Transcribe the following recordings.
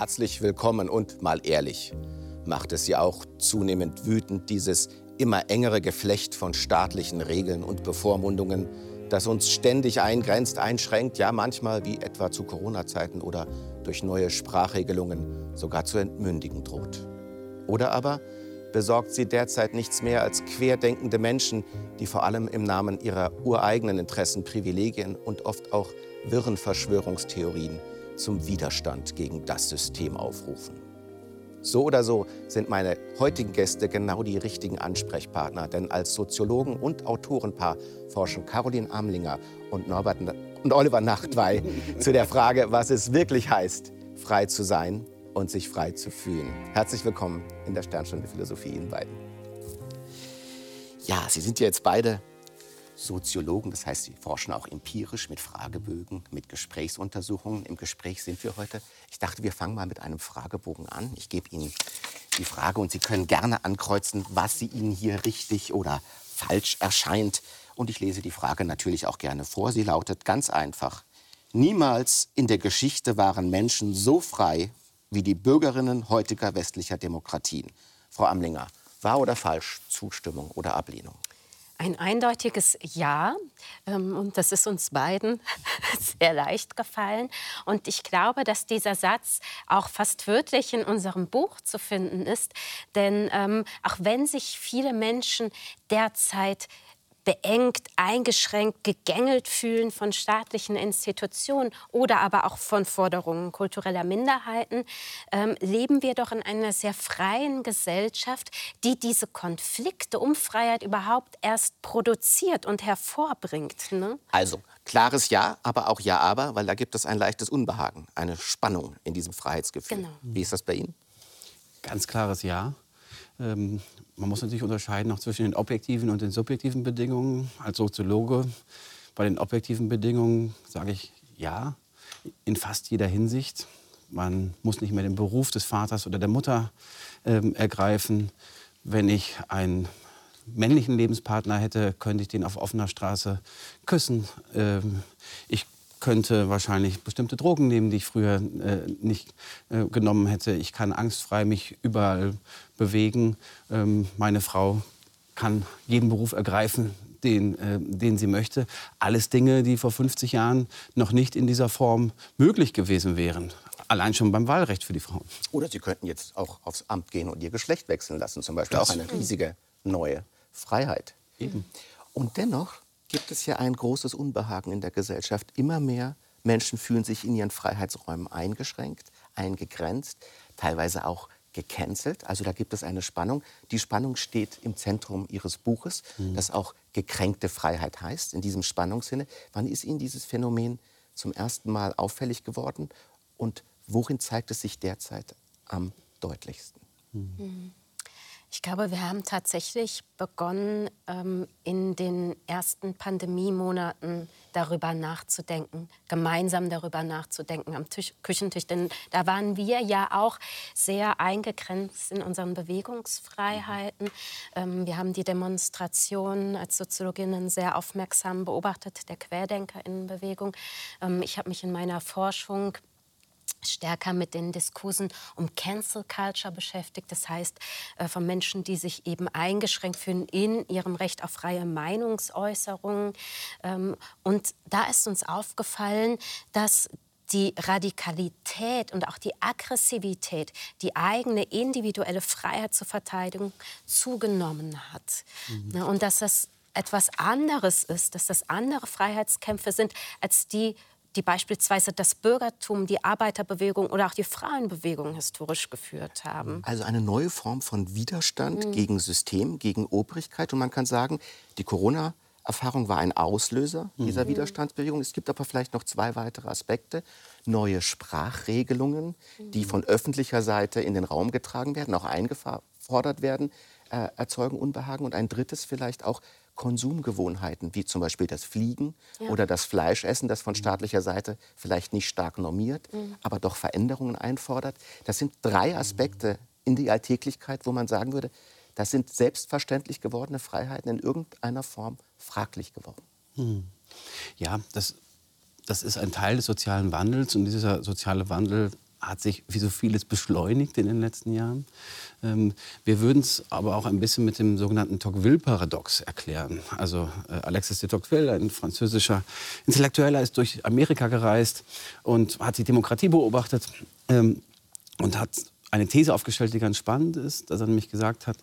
Herzlich willkommen und mal ehrlich, macht es ja auch zunehmend wütend, dieses immer engere Geflecht von staatlichen Regeln und Bevormundungen, das uns ständig eingrenzt, einschränkt, ja manchmal wie etwa zu Corona-Zeiten oder durch neue Sprachregelungen sogar zu entmündigen droht. Oder aber besorgt sie derzeit nichts mehr als querdenkende Menschen, die vor allem im Namen ihrer ureigenen Interessen, Privilegien und oft auch wirren Verschwörungstheorien zum Widerstand gegen das System aufrufen. So oder so sind meine heutigen Gäste genau die richtigen Ansprechpartner, denn als Soziologen und Autorenpaar forschen Caroline Amlinger und, Norbert, und Oliver Nachtwey zu der Frage, was es wirklich heißt, frei zu sein und sich frei zu fühlen. Herzlich willkommen in der Sternstunde Philosophie Ihnen beiden. Ja, Sie sind ja jetzt beide Soziologen, das heißt, sie forschen auch empirisch mit Fragebögen, mit Gesprächsuntersuchungen. Im Gespräch sind wir heute. Ich dachte, wir fangen mal mit einem Fragebogen an. Ich gebe Ihnen die Frage und Sie können gerne ankreuzen, was Sie Ihnen hier richtig oder falsch erscheint. Und ich lese die Frage natürlich auch gerne vor. Sie lautet ganz einfach. Niemals in der Geschichte waren Menschen so frei wie die Bürgerinnen heutiger westlicher Demokratien. Frau Amlinger, wahr oder falsch, Zustimmung oder Ablehnung? Ein eindeutiges Ja. Ähm, und das ist uns beiden sehr leicht gefallen. Und ich glaube, dass dieser Satz auch fast wörtlich in unserem Buch zu finden ist. Denn ähm, auch wenn sich viele Menschen derzeit beengt, eingeschränkt, gegängelt fühlen von staatlichen Institutionen oder aber auch von Forderungen kultureller Minderheiten, ähm, leben wir doch in einer sehr freien Gesellschaft, die diese Konflikte um Freiheit überhaupt erst produziert und hervorbringt. Ne? Also klares Ja, aber auch Ja, aber, weil da gibt es ein leichtes Unbehagen, eine Spannung in diesem Freiheitsgefühl. Genau. Wie ist das bei Ihnen? Ganz klares Ja. Ähm, man muss natürlich unterscheiden auch zwischen den objektiven und den subjektiven Bedingungen. Als Soziologe bei den objektiven Bedingungen sage ich ja, in fast jeder Hinsicht. Man muss nicht mehr den Beruf des Vaters oder der Mutter ähm, ergreifen. Wenn ich einen männlichen Lebenspartner hätte, könnte ich den auf offener Straße küssen. Ähm, ich könnte wahrscheinlich bestimmte Drogen nehmen, die ich früher äh, nicht äh, genommen hätte. Ich kann angstfrei mich überall bewegen. Ähm, meine Frau kann jeden Beruf ergreifen, den, äh, den sie möchte. Alles Dinge, die vor 50 Jahren noch nicht in dieser Form möglich gewesen wären. Allein schon beim Wahlrecht für die Frauen. Oder Sie könnten jetzt auch aufs Amt gehen und Ihr Geschlecht wechseln lassen. Zum Beispiel das auch eine riesige neue Freiheit. Eben. Und dennoch gibt es ja ein großes Unbehagen in der Gesellschaft. Immer mehr Menschen fühlen sich in ihren Freiheitsräumen eingeschränkt, eingegrenzt, teilweise auch gecancelt. Also da gibt es eine Spannung. Die Spannung steht im Zentrum Ihres Buches, mhm. das auch gekränkte Freiheit heißt, in diesem Spannungssinne. Wann ist Ihnen dieses Phänomen zum ersten Mal auffällig geworden und worin zeigt es sich derzeit am deutlichsten? Mhm. Ich glaube, wir haben tatsächlich begonnen, ähm, in den ersten Pandemiemonaten darüber nachzudenken, gemeinsam darüber nachzudenken am Tisch, Küchentisch. Denn da waren wir ja auch sehr eingegrenzt in unseren Bewegungsfreiheiten. Ähm, wir haben die Demonstrationen als Soziologinnen sehr aufmerksam beobachtet, der Querdenkerinnenbewegung. Ähm, ich habe mich in meiner Forschung stärker mit den Diskursen um Cancel Culture beschäftigt. Das heißt, äh, von Menschen, die sich eben eingeschränkt fühlen in ihrem Recht auf freie Meinungsäußerung. Ähm, und da ist uns aufgefallen, dass die Radikalität und auch die Aggressivität, die eigene individuelle Freiheit zur Verteidigung zugenommen hat. Mhm. Und dass das etwas anderes ist, dass das andere Freiheitskämpfe sind als die die beispielsweise das Bürgertum, die Arbeiterbewegung oder auch die Frauenbewegung historisch geführt haben. Also eine neue Form von Widerstand mhm. gegen System, gegen Obrigkeit. Und man kann sagen, die Corona Erfahrung war ein Auslöser dieser mhm. Widerstandsbewegung. Es gibt aber vielleicht noch zwei weitere Aspekte. Neue Sprachregelungen, die von öffentlicher Seite in den Raum getragen werden, auch eingefordert werden, äh, erzeugen Unbehagen. Und ein drittes vielleicht auch Konsumgewohnheiten, wie zum Beispiel das Fliegen ja. oder das Fleischessen, das von staatlicher Seite vielleicht nicht stark normiert, mhm. aber doch Veränderungen einfordert. Das sind drei Aspekte in die Alltäglichkeit, wo man sagen würde, das sind selbstverständlich gewordene Freiheiten in irgendeiner Form fraglich geworden. Mhm. Ja, das, das ist ein Teil des sozialen Wandels und dieser soziale Wandel hat sich wie so vieles beschleunigt in den letzten Jahren. Ähm, wir würden es aber auch ein bisschen mit dem sogenannten Tocqueville-Paradox erklären. Also äh, Alexis de Tocqueville, ein französischer Intellektueller, ist durch Amerika gereist und hat die Demokratie beobachtet ähm, und hat eine These aufgestellt, die ganz spannend ist, dass er nämlich gesagt hat,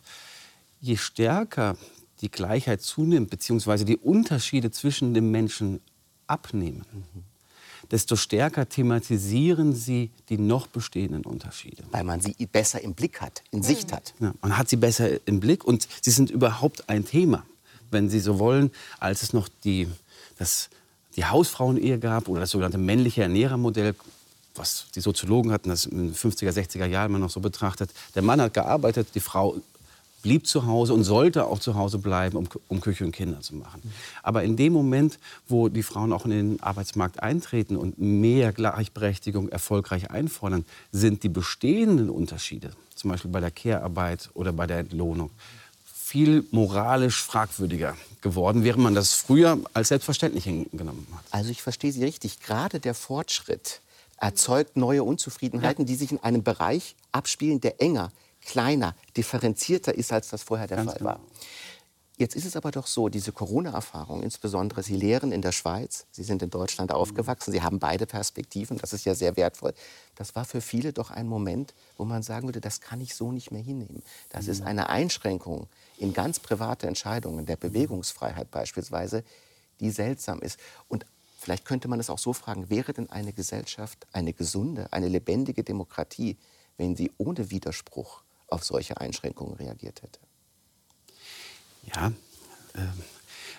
je stärker die Gleichheit zunimmt, beziehungsweise die Unterschiede zwischen den Menschen abnehmen, mhm desto stärker thematisieren sie die noch bestehenden Unterschiede. Weil man sie besser im Blick hat, in Sicht hat. Ja, man hat sie besser im Blick und sie sind überhaupt ein Thema, wenn Sie so wollen, als es noch die, das, die Hausfrauenehe gab oder das sogenannte männliche Ernährermodell, was die Soziologen hatten das in den 50er, 60er Jahren immer noch so betrachtet. Der Mann hat gearbeitet, die Frau blieb zu Hause und sollte auch zu Hause bleiben, um, um Küche und Kinder zu machen. Aber in dem Moment, wo die Frauen auch in den Arbeitsmarkt eintreten und mehr Gleichberechtigung erfolgreich einfordern, sind die bestehenden Unterschiede, zum Beispiel bei der Care-Arbeit oder bei der Entlohnung, viel moralisch fragwürdiger geworden, während man das früher als selbstverständlich hingenommen hat. Also ich verstehe Sie richtig. Gerade der Fortschritt erzeugt neue Unzufriedenheiten, ja. die sich in einem Bereich abspielen, der enger kleiner, differenzierter ist, als das vorher der Ganz Fall genau. war. Jetzt ist es aber doch so, diese Corona-Erfahrung, insbesondere Sie lehren in der Schweiz, Sie sind in Deutschland aufgewachsen, Sie haben beide Perspektiven, das ist ja sehr wertvoll. Das war für viele doch ein Moment, wo man sagen würde, das kann ich so nicht mehr hinnehmen. Das ist eine Einschränkung in ganz private Entscheidungen, der Bewegungsfreiheit beispielsweise, die seltsam ist. Und vielleicht könnte man es auch so fragen, wäre denn eine Gesellschaft eine gesunde, eine lebendige Demokratie, wenn sie ohne Widerspruch auf solche Einschränkungen reagiert hätte. Ja, äh,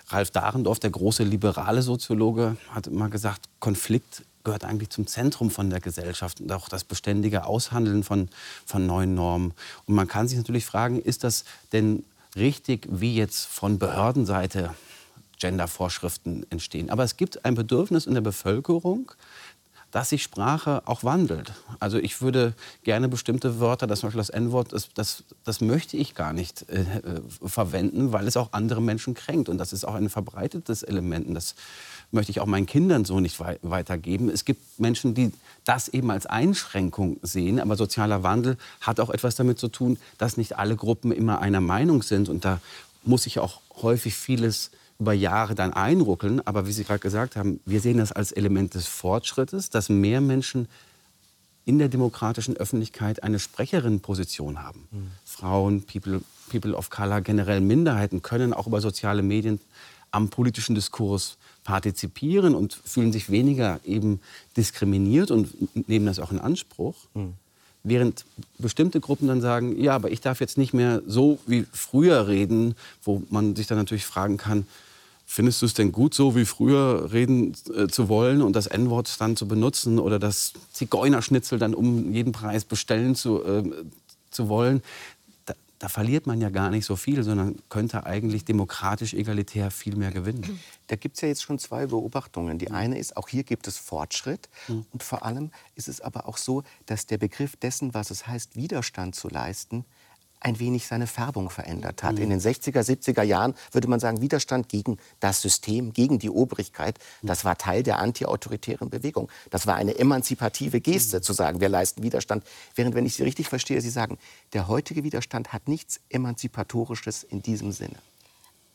Ralf Dahrendorf, der große liberale Soziologe, hat immer gesagt, Konflikt gehört eigentlich zum Zentrum von der Gesellschaft und auch das beständige Aushandeln von, von neuen Normen. Und man kann sich natürlich fragen, ist das denn richtig, wie jetzt von Behördenseite Gendervorschriften entstehen. Aber es gibt ein Bedürfnis in der Bevölkerung, dass sich Sprache auch wandelt. Also ich würde gerne bestimmte Wörter, das zum Beispiel das N-Wort, das, das, das, möchte ich gar nicht äh, äh, verwenden, weil es auch andere Menschen kränkt. Und das ist auch ein verbreitetes Element. Das möchte ich auch meinen Kindern so nicht wei weitergeben. Es gibt Menschen, die das eben als Einschränkung sehen. Aber sozialer Wandel hat auch etwas damit zu tun, dass nicht alle Gruppen immer einer Meinung sind. Und da muss sich auch häufig vieles über Jahre dann einruckeln. Aber wie Sie gerade gesagt haben, wir sehen das als Element des Fortschrittes, dass mehr Menschen in der demokratischen Öffentlichkeit eine Sprecherinnenposition haben. Mhm. Frauen, People, People of Color, generell Minderheiten können auch über soziale Medien am politischen Diskurs partizipieren und fühlen sich weniger eben diskriminiert und nehmen das auch in Anspruch. Mhm. Während bestimmte Gruppen dann sagen, ja, aber ich darf jetzt nicht mehr so wie früher reden, wo man sich dann natürlich fragen kann, Findest du es denn gut, so wie früher reden äh, zu wollen und das N-Wort dann zu benutzen oder das Zigeunerschnitzel dann um jeden Preis bestellen zu, äh, zu wollen? Da, da, verliert man ja gar nicht so viel, sondern könnte eigentlich demokratisch egalitär viel mehr gewinnen. Da gibt es ja jetzt schon zwei Beobachtungen. Die eine ist, auch hier gibt es Fortschritt. Mhm. Und vor allem ist es aber auch so, dass der Begriff dessen, was es heißt, Widerstand zu leisten, ein wenig seine Färbung verändert hat. Mhm. In den 60er, 70er Jahren würde man sagen, Widerstand gegen das System, gegen die Obrigkeit, das war Teil der antiautoritären Bewegung. Das war eine emanzipative Geste, mhm. zu sagen, wir leisten Widerstand. Während, wenn ich Sie richtig verstehe, Sie sagen, der heutige Widerstand hat nichts Emanzipatorisches in diesem Sinne.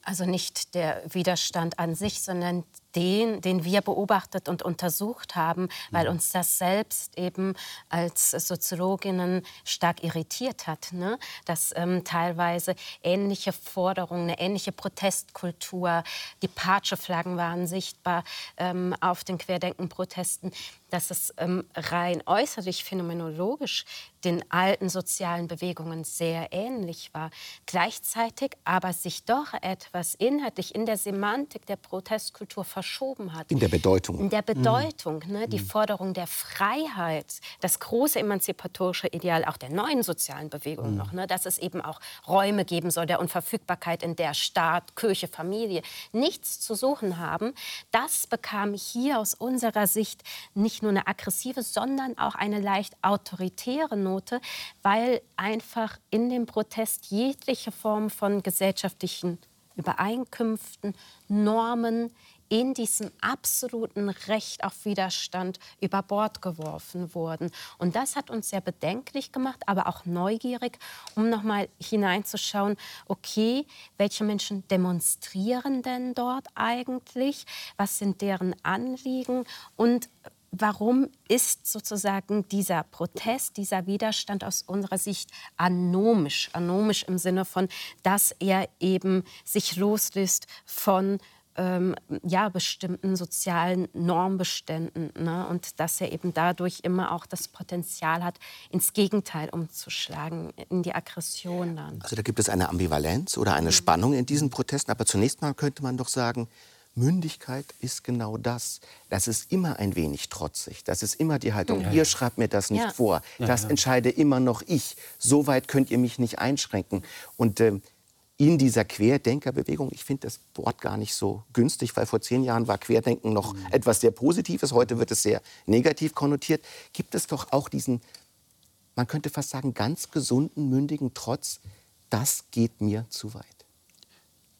Also nicht der Widerstand an sich, sondern den, den wir beobachtet und untersucht haben, weil uns das selbst eben als Soziologinnen stark irritiert hat, ne? dass ähm, teilweise ähnliche Forderungen, eine ähnliche Protestkultur, die Patsche-Flaggen waren sichtbar ähm, auf den Querdenken-Protesten, dass es ähm, rein äußerlich phänomenologisch den alten sozialen Bewegungen sehr ähnlich war. Gleichzeitig aber sich doch etwas inhaltlich in der Semantik der Protestkultur verschoben hat. In der Bedeutung. In der Bedeutung. Mhm. Ne, die mhm. Forderung der Freiheit, das große emanzipatorische Ideal auch der neuen sozialen Bewegung mhm. noch, ne, dass es eben auch Räume geben soll der Unverfügbarkeit, in der Staat, Kirche, Familie nichts zu suchen haben. Das bekam hier aus unserer Sicht nicht nur eine aggressive, sondern auch eine leicht autoritäre Note, weil einfach in dem Protest jegliche Form von gesellschaftlichen Übereinkünften, Normen, in diesem absoluten Recht auf Widerstand über Bord geworfen wurden. Und das hat uns sehr bedenklich gemacht, aber auch neugierig, um noch mal hineinzuschauen, okay, welche Menschen demonstrieren denn dort eigentlich? Was sind deren Anliegen? Und warum ist sozusagen dieser Protest, dieser Widerstand aus unserer Sicht anomisch? Anomisch im Sinne von, dass er eben sich loslöst von ähm, ja, bestimmten sozialen Normbeständen ne? und dass er eben dadurch immer auch das Potenzial hat, ins Gegenteil umzuschlagen, in die Aggression dann. Also da gibt es eine Ambivalenz oder eine Spannung in diesen Protesten, aber zunächst mal könnte man doch sagen, Mündigkeit ist genau das. Das ist immer ein wenig trotzig. Das ist immer die Haltung, ja, ihr schreibt mir das nicht ja. vor. Das ja, entscheide immer noch ich. So weit könnt ihr mich nicht einschränken. Und äh, in dieser Querdenkerbewegung, ich finde das Wort gar nicht so günstig, weil vor zehn Jahren war Querdenken noch mhm. etwas sehr Positives. Heute wird es sehr negativ konnotiert. Gibt es doch auch diesen, man könnte fast sagen, ganz gesunden, mündigen Trotz. Das geht mir zu weit.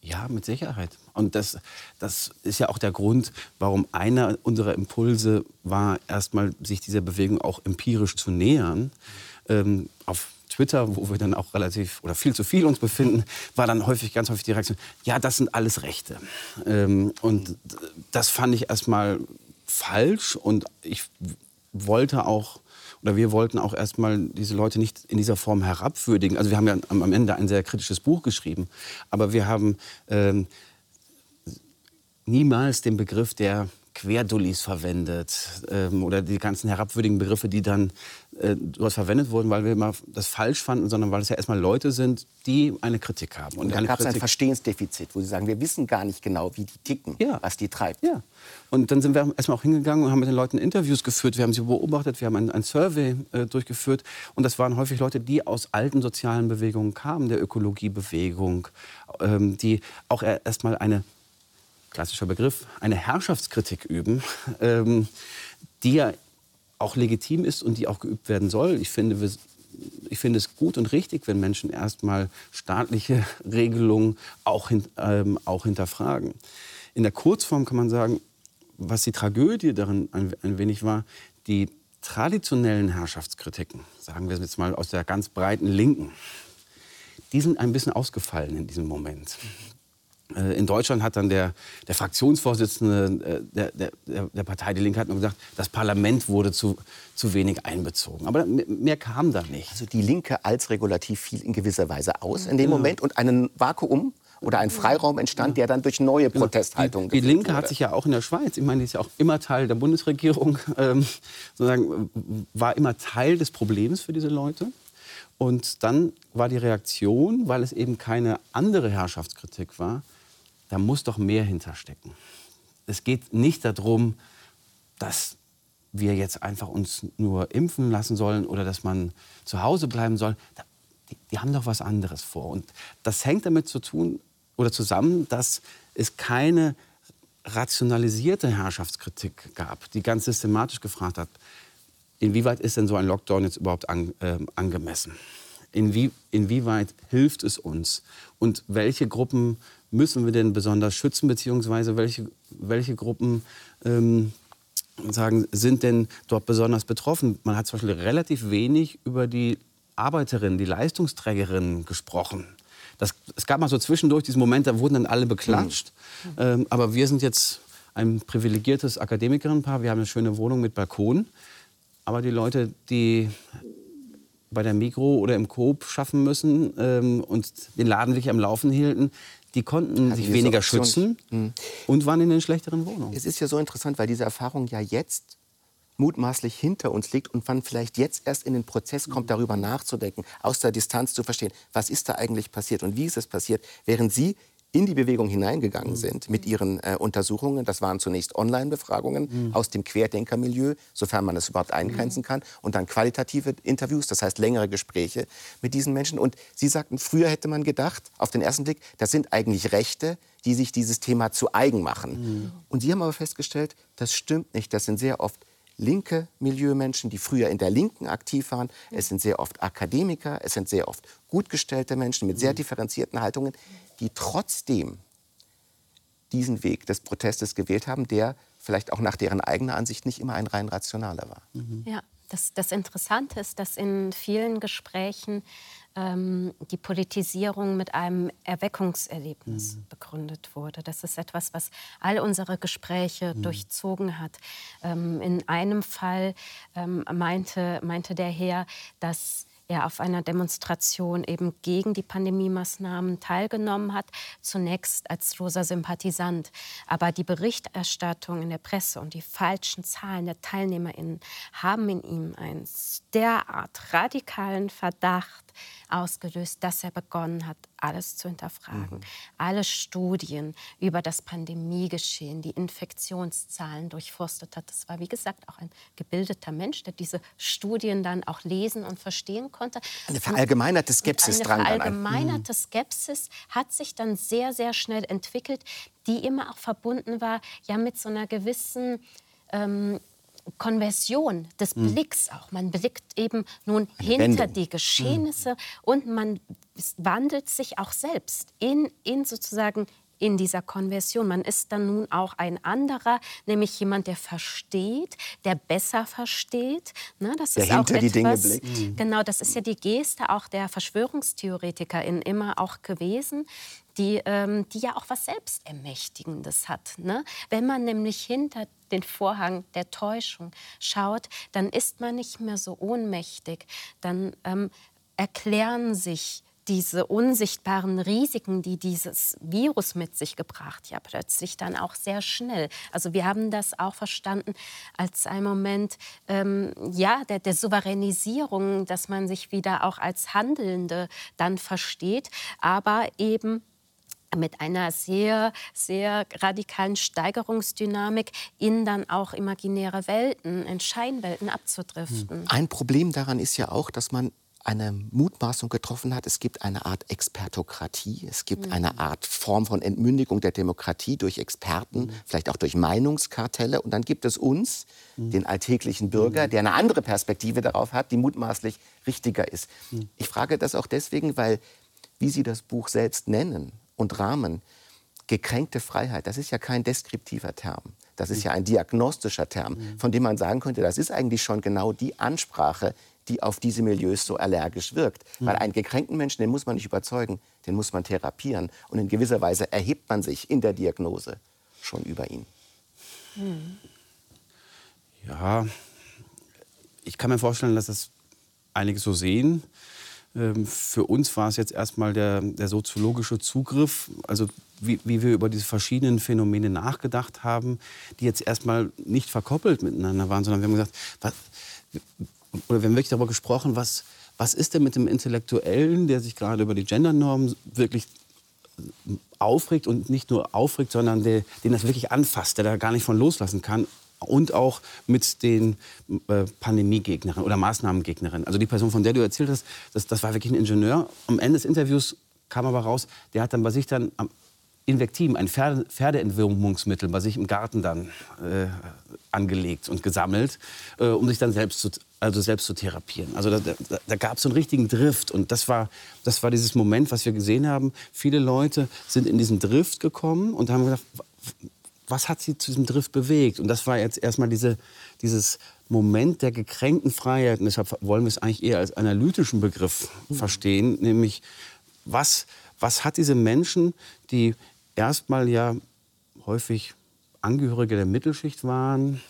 Ja, mit Sicherheit. Und das, das ist ja auch der Grund, warum einer unserer Impulse war, erstmal sich dieser Bewegung auch empirisch zu nähern. Ähm, auf Twitter, wo wir dann auch relativ oder viel zu viel uns befinden, war dann häufig, ganz häufig die Reaktion, ja, das sind alles Rechte. Ähm, und das fand ich erstmal falsch und ich wollte auch oder wir wollten auch erstmal diese Leute nicht in dieser Form herabwürdigen. Also wir haben ja am Ende ein sehr kritisches Buch geschrieben, aber wir haben ähm, niemals den Begriff der Querdullis verwendet ähm, oder die ganzen herabwürdigen Begriffe, die dann äh, dort verwendet wurden, weil wir immer das falsch fanden, sondern weil es ja erstmal Leute sind, die eine Kritik haben. Und, und da gab es ein Verstehensdefizit, wo sie sagen, wir wissen gar nicht genau, wie die ticken, ja. was die treibt. Ja. Und dann sind wir erstmal auch hingegangen und haben mit den Leuten Interviews geführt. Wir haben sie beobachtet, wir haben ein, ein Survey äh, durchgeführt. Und das waren häufig Leute, die aus alten sozialen Bewegungen kamen, der Ökologiebewegung, ähm, die auch erstmal eine klassischer Begriff, eine Herrschaftskritik üben, ähm, die ja auch legitim ist und die auch geübt werden soll. Ich finde, wir, ich finde es gut und richtig, wenn Menschen erstmal staatliche Regelungen auch, hin, ähm, auch hinterfragen. In der Kurzform kann man sagen, was die Tragödie darin ein, ein wenig war, die traditionellen Herrschaftskritiken, sagen wir jetzt mal aus der ganz breiten Linken, die sind ein bisschen ausgefallen in diesem Moment. Äh, in Deutschland hat dann der, der Fraktionsvorsitzende äh, der, der, der, Partei Die Linke hat nur gesagt, das Parlament wurde zu, zu wenig einbezogen. Aber mehr kam da nicht. Also die Linke als regulativ fiel in gewisser Weise aus in dem ja. Moment und ein Vakuum oder ein Freiraum entstand, der dann durch neue genau. Protesthaltungen Die, die Linke wurde. hat sich ja auch in der Schweiz, ich meine, die ist ja auch immer Teil der Bundesregierung, ähm, sozusagen, war immer Teil des Problems für diese Leute. Und dann war die Reaktion, weil es eben keine andere Herrschaftskritik war, da muss doch mehr hinterstecken. Es geht nicht darum, dass wir jetzt einfach uns nur impfen lassen sollen oder dass man zu Hause bleiben soll. Die, die haben doch was anderes vor. Und das hängt damit zu tun oder zusammen, dass es keine rationalisierte Herrschaftskritik gab, die ganz systematisch gefragt hat, inwieweit ist denn so ein Lockdown jetzt überhaupt an, äh, angemessen? Inwie, inwieweit hilft es uns? Und welche Gruppen müssen wir denn besonders schützen, beziehungsweise welche, welche Gruppen ähm, sagen, sind denn dort besonders betroffen? Man hat zum Beispiel relativ wenig über die Arbeiterinnen, die Leistungsträgerinnen gesprochen. Das, es gab mal so zwischendurch diesen Moment, da wurden dann alle beklatscht. Mhm. Ähm, aber wir sind jetzt ein privilegiertes Akademikerinnenpaar. Wir haben eine schöne Wohnung mit Balkon. Aber die Leute, die bei der Mikro oder im Coop schaffen müssen ähm, und den Laden wirklich am Laufen hielten, die konnten also sich weniger schützen hm. und waren in den schlechteren Wohnungen. Es ist ja so interessant, weil diese Erfahrung ja jetzt mutmaßlich hinter uns liegt und man vielleicht jetzt erst in den Prozess kommt, darüber nachzudenken, aus der Distanz zu verstehen, was ist da eigentlich passiert und wie ist es passiert, während Sie in die Bewegung hineingegangen mhm. sind mit ihren äh, Untersuchungen. Das waren zunächst Online-Befragungen mhm. aus dem Querdenkermilieu, sofern man es überhaupt eingrenzen mhm. kann, und dann qualitative Interviews, das heißt längere Gespräche mit diesen Menschen. Und Sie sagten, früher hätte man gedacht, auf den ersten Blick, das sind eigentlich Rechte, die sich dieses Thema zu eigen machen. Mhm. Und Sie haben aber festgestellt, das stimmt nicht. Das sind sehr oft linke Milieumenschen, die früher in der Linken aktiv waren. Es sind sehr oft Akademiker, es sind sehr oft gut gestellte Menschen mit sehr mhm. differenzierten Haltungen, die trotzdem diesen Weg des Protestes gewählt haben, der vielleicht auch nach deren eigener Ansicht nicht immer ein rein rationaler war. Mhm. Ja, das, das Interessante ist, dass in vielen Gesprächen ähm, die Politisierung mit einem Erweckungserlebnis mhm. begründet wurde. Das ist etwas, was all unsere Gespräche mhm. durchzogen hat. Ähm, in einem Fall ähm, meinte, meinte der Herr, dass er auf einer Demonstration eben gegen die Pandemiemaßnahmen teilgenommen hat, zunächst als loser Sympathisant. Aber die Berichterstattung in der Presse und die falschen Zahlen der TeilnehmerInnen haben in ihm einen derart radikalen Verdacht ausgelöst, dass er begonnen hat, alles zu hinterfragen. Mhm. Alle Studien über das Pandemiegeschehen, die Infektionszahlen durchforstet hat. Das war, wie gesagt, auch ein gebildeter Mensch, der diese Studien dann auch lesen und verstehen konnte. Eine verallgemeinerte Skepsis dran. Eine verallgemeinerte mhm. Skepsis hat sich dann sehr, sehr schnell entwickelt, die immer auch verbunden war ja mit so einer gewissen ähm, Konversion des hm. Blicks auch. Man blickt eben nun Eine hinter Wendung. die Geschehnisse hm. und man wandelt sich auch selbst in, in sozusagen in dieser Konversion. Man ist dann nun auch ein anderer, nämlich jemand, der versteht, der besser versteht. Ne, das der ist hinter auch die etwas, Dinge blickt. Mhm. Genau, das ist ja die Geste auch der Verschwörungstheoretiker in immer auch gewesen, die, ähm, die ja auch was Selbstermächtigendes hat. Ne? Wenn man nämlich hinter den Vorhang der Täuschung schaut, dann ist man nicht mehr so ohnmächtig. Dann ähm, erklären sich diese unsichtbaren Risiken, die dieses Virus mit sich gebracht, ja plötzlich dann auch sehr schnell. Also wir haben das auch verstanden als ein Moment ähm, ja, der, der Souveränisierung, dass man sich wieder auch als Handelnde dann versteht, aber eben mit einer sehr, sehr radikalen Steigerungsdynamik in dann auch imaginäre Welten, in Scheinwelten abzudriften. Ein Problem daran ist ja auch, dass man eine Mutmaßung getroffen hat, es gibt eine Art Expertokratie, es gibt mhm. eine Art Form von Entmündigung der Demokratie durch Experten, mhm. vielleicht auch durch Meinungskartelle. Und dann gibt es uns, mhm. den alltäglichen Bürger, mhm. der eine andere Perspektive darauf hat, die mutmaßlich richtiger ist. Mhm. Ich frage das auch deswegen, weil, wie Sie das Buch selbst nennen und Rahmen, gekränkte Freiheit, das ist ja kein deskriptiver Term. Das ist ja ein diagnostischer Term, mhm. von dem man sagen könnte, das ist eigentlich schon genau die Ansprache, die auf diese Milieus so allergisch wirkt. Mhm. Weil einen gekränkten Menschen, den muss man nicht überzeugen, den muss man therapieren. Und in gewisser Weise erhebt man sich in der Diagnose schon über ihn. Mhm. Ja, ich kann mir vorstellen, dass das einige so sehen. Ähm, für uns war es jetzt erstmal der, der soziologische Zugriff, also wie, wie, wir über diese verschiedenen Phänomene nachgedacht haben, die jetzt erstmal nicht verkoppelt miteinander waren, sondern wir haben gesagt, was, oder wir haben wirklich darüber gesprochen, was, was ist denn mit dem Intellektuellen, der sich gerade über die Gendernormen wirklich aufregt und nicht nur aufregt, sondern der, den das wirklich anfasst, der da gar nicht von loslassen kann. Und auch mit den äh, Pandemiegegnerinnen oder Maßnahmengegnerinnen. Also die Person, von der du erzählt hast, das, das war wirklich ein Ingenieur. Am Ende des Interviews kam aber raus, der hat dann bei sich dann am Invektiven, ein Pferde, Pferdeentwürmungsmittel bei sich im Garten dann äh, angelegt und gesammelt, äh, um sich dann selbst zu, also selbst zu therapieren. Also da, da, da gab es so einen richtigen Drift und das war, das war dieses Moment, was wir gesehen haben. Viele Leute sind in diesen Drift gekommen und haben gedacht, was hat sie zu diesem Drift bewegt? Und das war jetzt erstmal diese, dieses Moment der gekränkten Freiheit. Und deshalb wollen wir es eigentlich eher als analytischen Begriff mhm. verstehen, nämlich was, was hat diese Menschen, die erstmal ja häufig Angehörige der Mittelschicht waren,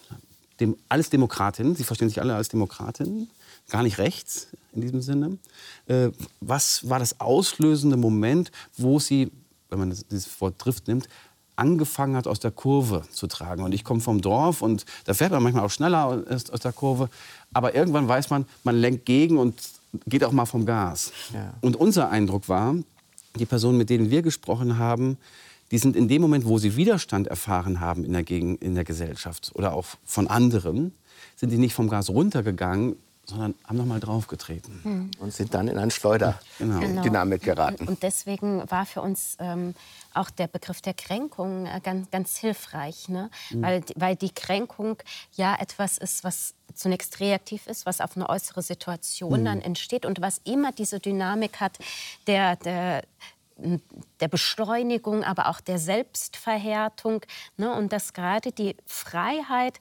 dem, alles Demokratinnen, sie verstehen sich alle als Demokratinnen, gar nicht rechts in diesem Sinne. Äh, was war das auslösende Moment, wo sie, wenn man das, dieses Wort Drift nimmt, angefangen hat, aus der Kurve zu tragen. Und ich komme vom Dorf und da fährt man manchmal auch schneller aus, aus der Kurve. Aber irgendwann weiß man, man lenkt gegen und geht auch mal vom Gas. Ja. Und unser Eindruck war, die Personen, mit denen wir gesprochen haben, die sind in dem Moment, wo sie Widerstand erfahren haben in der, Gegen in der Gesellschaft oder auch von anderen, sind die nicht vom Gas runtergegangen, sondern haben noch mal draufgetreten. Mhm. Und sind dann in eine Schleuderdynamik genau. geraten. Und, und, deswegen war für uns ähm, auch der Begriff der Kränkung äh, ganz, ganz hilfreich. Ne? Mhm. Weil, weil die Kränkung ja etwas ist, was zunächst reaktiv ist, was auf eine äußere Situation mhm. dann entsteht und was immer diese Dynamik hat der, der der Beschleunigung, aber auch der Selbstverhärtung. Ne? Und dass gerade die Freiheit,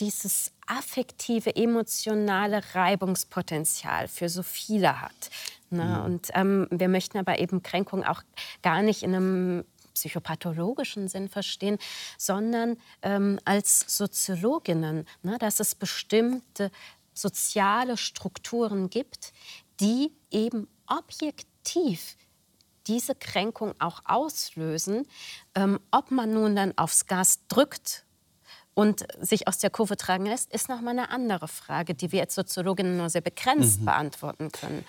dieses affektive, emotionale Reibungspotenzial für so viele hat. Ne? Mhm. Und ähm, wir möchten aber eben Kränkung auch gar nicht in einem psychopathologischen Sinn verstehen, sondern ähm, als Soziologinnen, ne, dass es bestimmte soziale Strukturen gibt, die eben objektiv diese Kränkung auch auslösen. Ähm, ob man nun dann aufs Gas drückt und sich aus der Kurve tragen lässt, ist noch mal eine andere Frage, die wir als Soziologinnen nur sehr begrenzt mhm. beantworten können.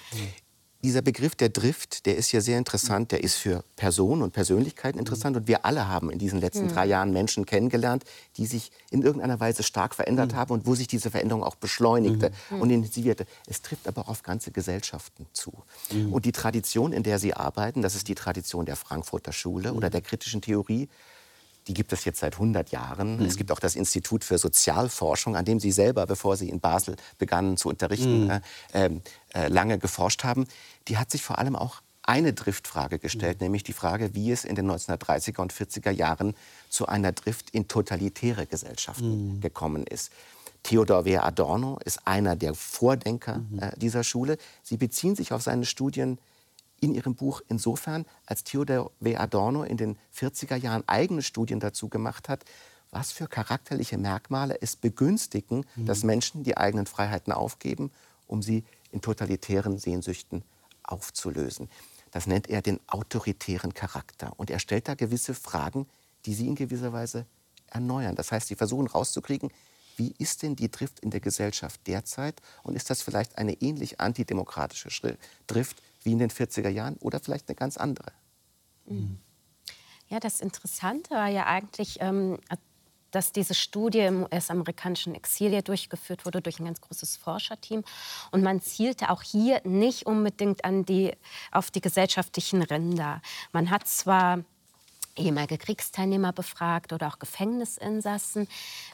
Mhm. Dieser Begriff der Drift, der ist ja sehr interessant. Der ist für Personen und Persönlichkeiten interessant. Und wir alle haben in diesen letzten drei Jahren Menschen kennengelernt, die sich in irgendeiner Weise stark verändert haben und wo sich diese Veränderung auch beschleunigte und intensivierte. Es trifft aber auch auf ganze Gesellschaften zu. Und die Tradition, in der Sie arbeiten, das ist die Tradition der Frankfurter Schule oder der kritischen Theorie, die gibt es jetzt seit 100 Jahren. Mhm. Es gibt auch das Institut für Sozialforschung, an dem Sie selber, bevor Sie in Basel begannen zu unterrichten, mhm. äh, ähm, äh, lange geforscht haben. Die hat sich vor allem auch eine Driftfrage gestellt, mhm. nämlich die Frage, wie es in den 1930er und 40er Jahren zu einer Drift in totalitäre Gesellschaften mhm. gekommen ist. Theodor W. Adorno ist einer der Vordenker mhm. äh, dieser Schule. Sie beziehen sich auf seine Studien in ihrem Buch insofern, als Theodor W. Adorno in den 40er Jahren eigene Studien dazu gemacht hat, was für charakterliche Merkmale es begünstigen, mhm. dass Menschen die eigenen Freiheiten aufgeben, um sie in totalitären Sehnsüchten aufzulösen. Das nennt er den autoritären Charakter. Und er stellt da gewisse Fragen, die sie in gewisser Weise erneuern. Das heißt, sie versuchen rauszukriegen, wie ist denn die Drift in der Gesellschaft derzeit und ist das vielleicht eine ähnlich antidemokratische Drift wie in den 40er Jahren oder vielleicht eine ganz andere. Ja, das Interessante war ja eigentlich, ähm, dass diese Studie im US-amerikanischen Exil durchgeführt wurde durch ein ganz großes Forscherteam. Und man zielte auch hier nicht unbedingt an die, auf die gesellschaftlichen Ränder. Man hat zwar ehemalige Kriegsteilnehmer befragt oder auch Gefängnisinsassen,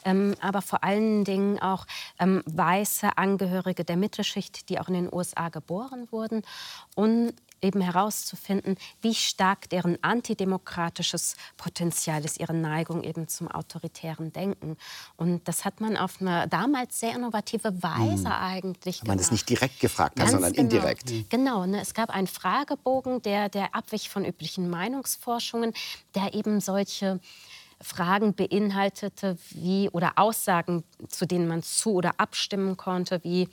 ähm, aber vor allen Dingen auch ähm, weiße Angehörige der Mittelschicht, die auch in den USA geboren wurden. Und eben herauszufinden, wie stark deren antidemokratisches Potenzial ist, ihre Neigung eben zum autoritären Denken. Und das hat man auf eine damals sehr innovative Weise mhm. eigentlich gemacht. Man ist nicht direkt gefragt hat, sondern genau. indirekt. Genau, ne? es gab einen Fragebogen, der, der abwich von üblichen Meinungsforschungen, der eben solche Fragen beinhaltete, wie oder Aussagen, zu denen man zu oder abstimmen konnte, wie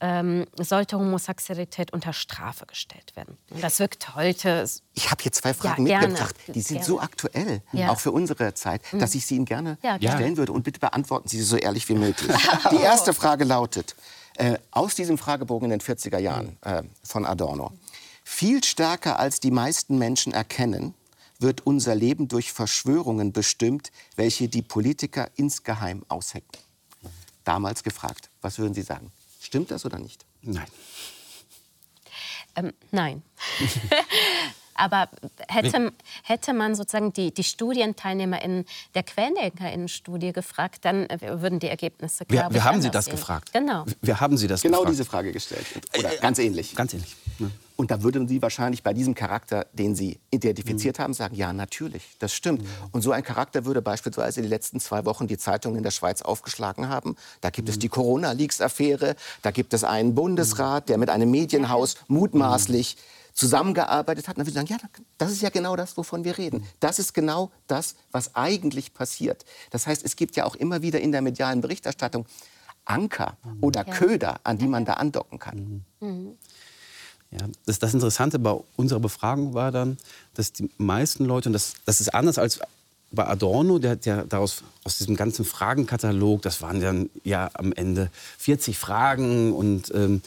ähm, sollte Homosexualität unter Strafe gestellt werden. Und das wirkt heute. Ich habe hier zwei Fragen ja, mitgebracht, die sind gerne. so aktuell, ja. auch für unsere Zeit, mhm. dass ich sie Ihnen gerne ja, stellen würde. Und bitte beantworten Sie sie so ehrlich wie möglich. Die erste Frage lautet: äh, Aus diesem Fragebogen in den 40er Jahren äh, von Adorno. Viel stärker als die meisten Menschen erkennen, wird unser Leben durch Verschwörungen bestimmt, welche die Politiker insgeheim aushecken. Damals gefragt. Was würden Sie sagen? Stimmt das oder nicht? Nein. Ähm, nein. Aber hätte, hätte man sozusagen die, die StudienteilnehmerInnen der Quellenlenkerinnen-Studie gefragt, dann äh, würden die Ergebnisse klar Wir, wir haben Sie das sehen. gefragt. Genau. Wir haben Sie das genau gefragt. diese Frage gestellt. Oder äh, ganz ähnlich. Ganz ähnlich. Ja. Und da würden Sie wahrscheinlich bei diesem Charakter, den Sie identifiziert mhm. haben, sagen, ja, natürlich, das stimmt. Mhm. Und so ein Charakter würde beispielsweise die letzten zwei Wochen die Zeitungen in der Schweiz aufgeschlagen haben. Da gibt mhm. es die Corona-Leaks-Affäre, da gibt es einen Bundesrat, der mit einem Medienhaus mutmaßlich zusammengearbeitet hat. Und dann würde ich sagen, ja, das ist ja genau das, wovon wir reden. Das ist genau das, was eigentlich passiert. Das heißt, es gibt ja auch immer wieder in der medialen Berichterstattung Anker oder ja. Köder, an die man da andocken kann. Mhm. Ja, das, das, Interessante bei unserer Befragung war dann, dass die meisten Leute, und das, das ist anders als bei Adorno, der hat ja daraus, aus diesem ganzen Fragenkatalog, das waren dann ja am Ende 40 Fragen und ähm,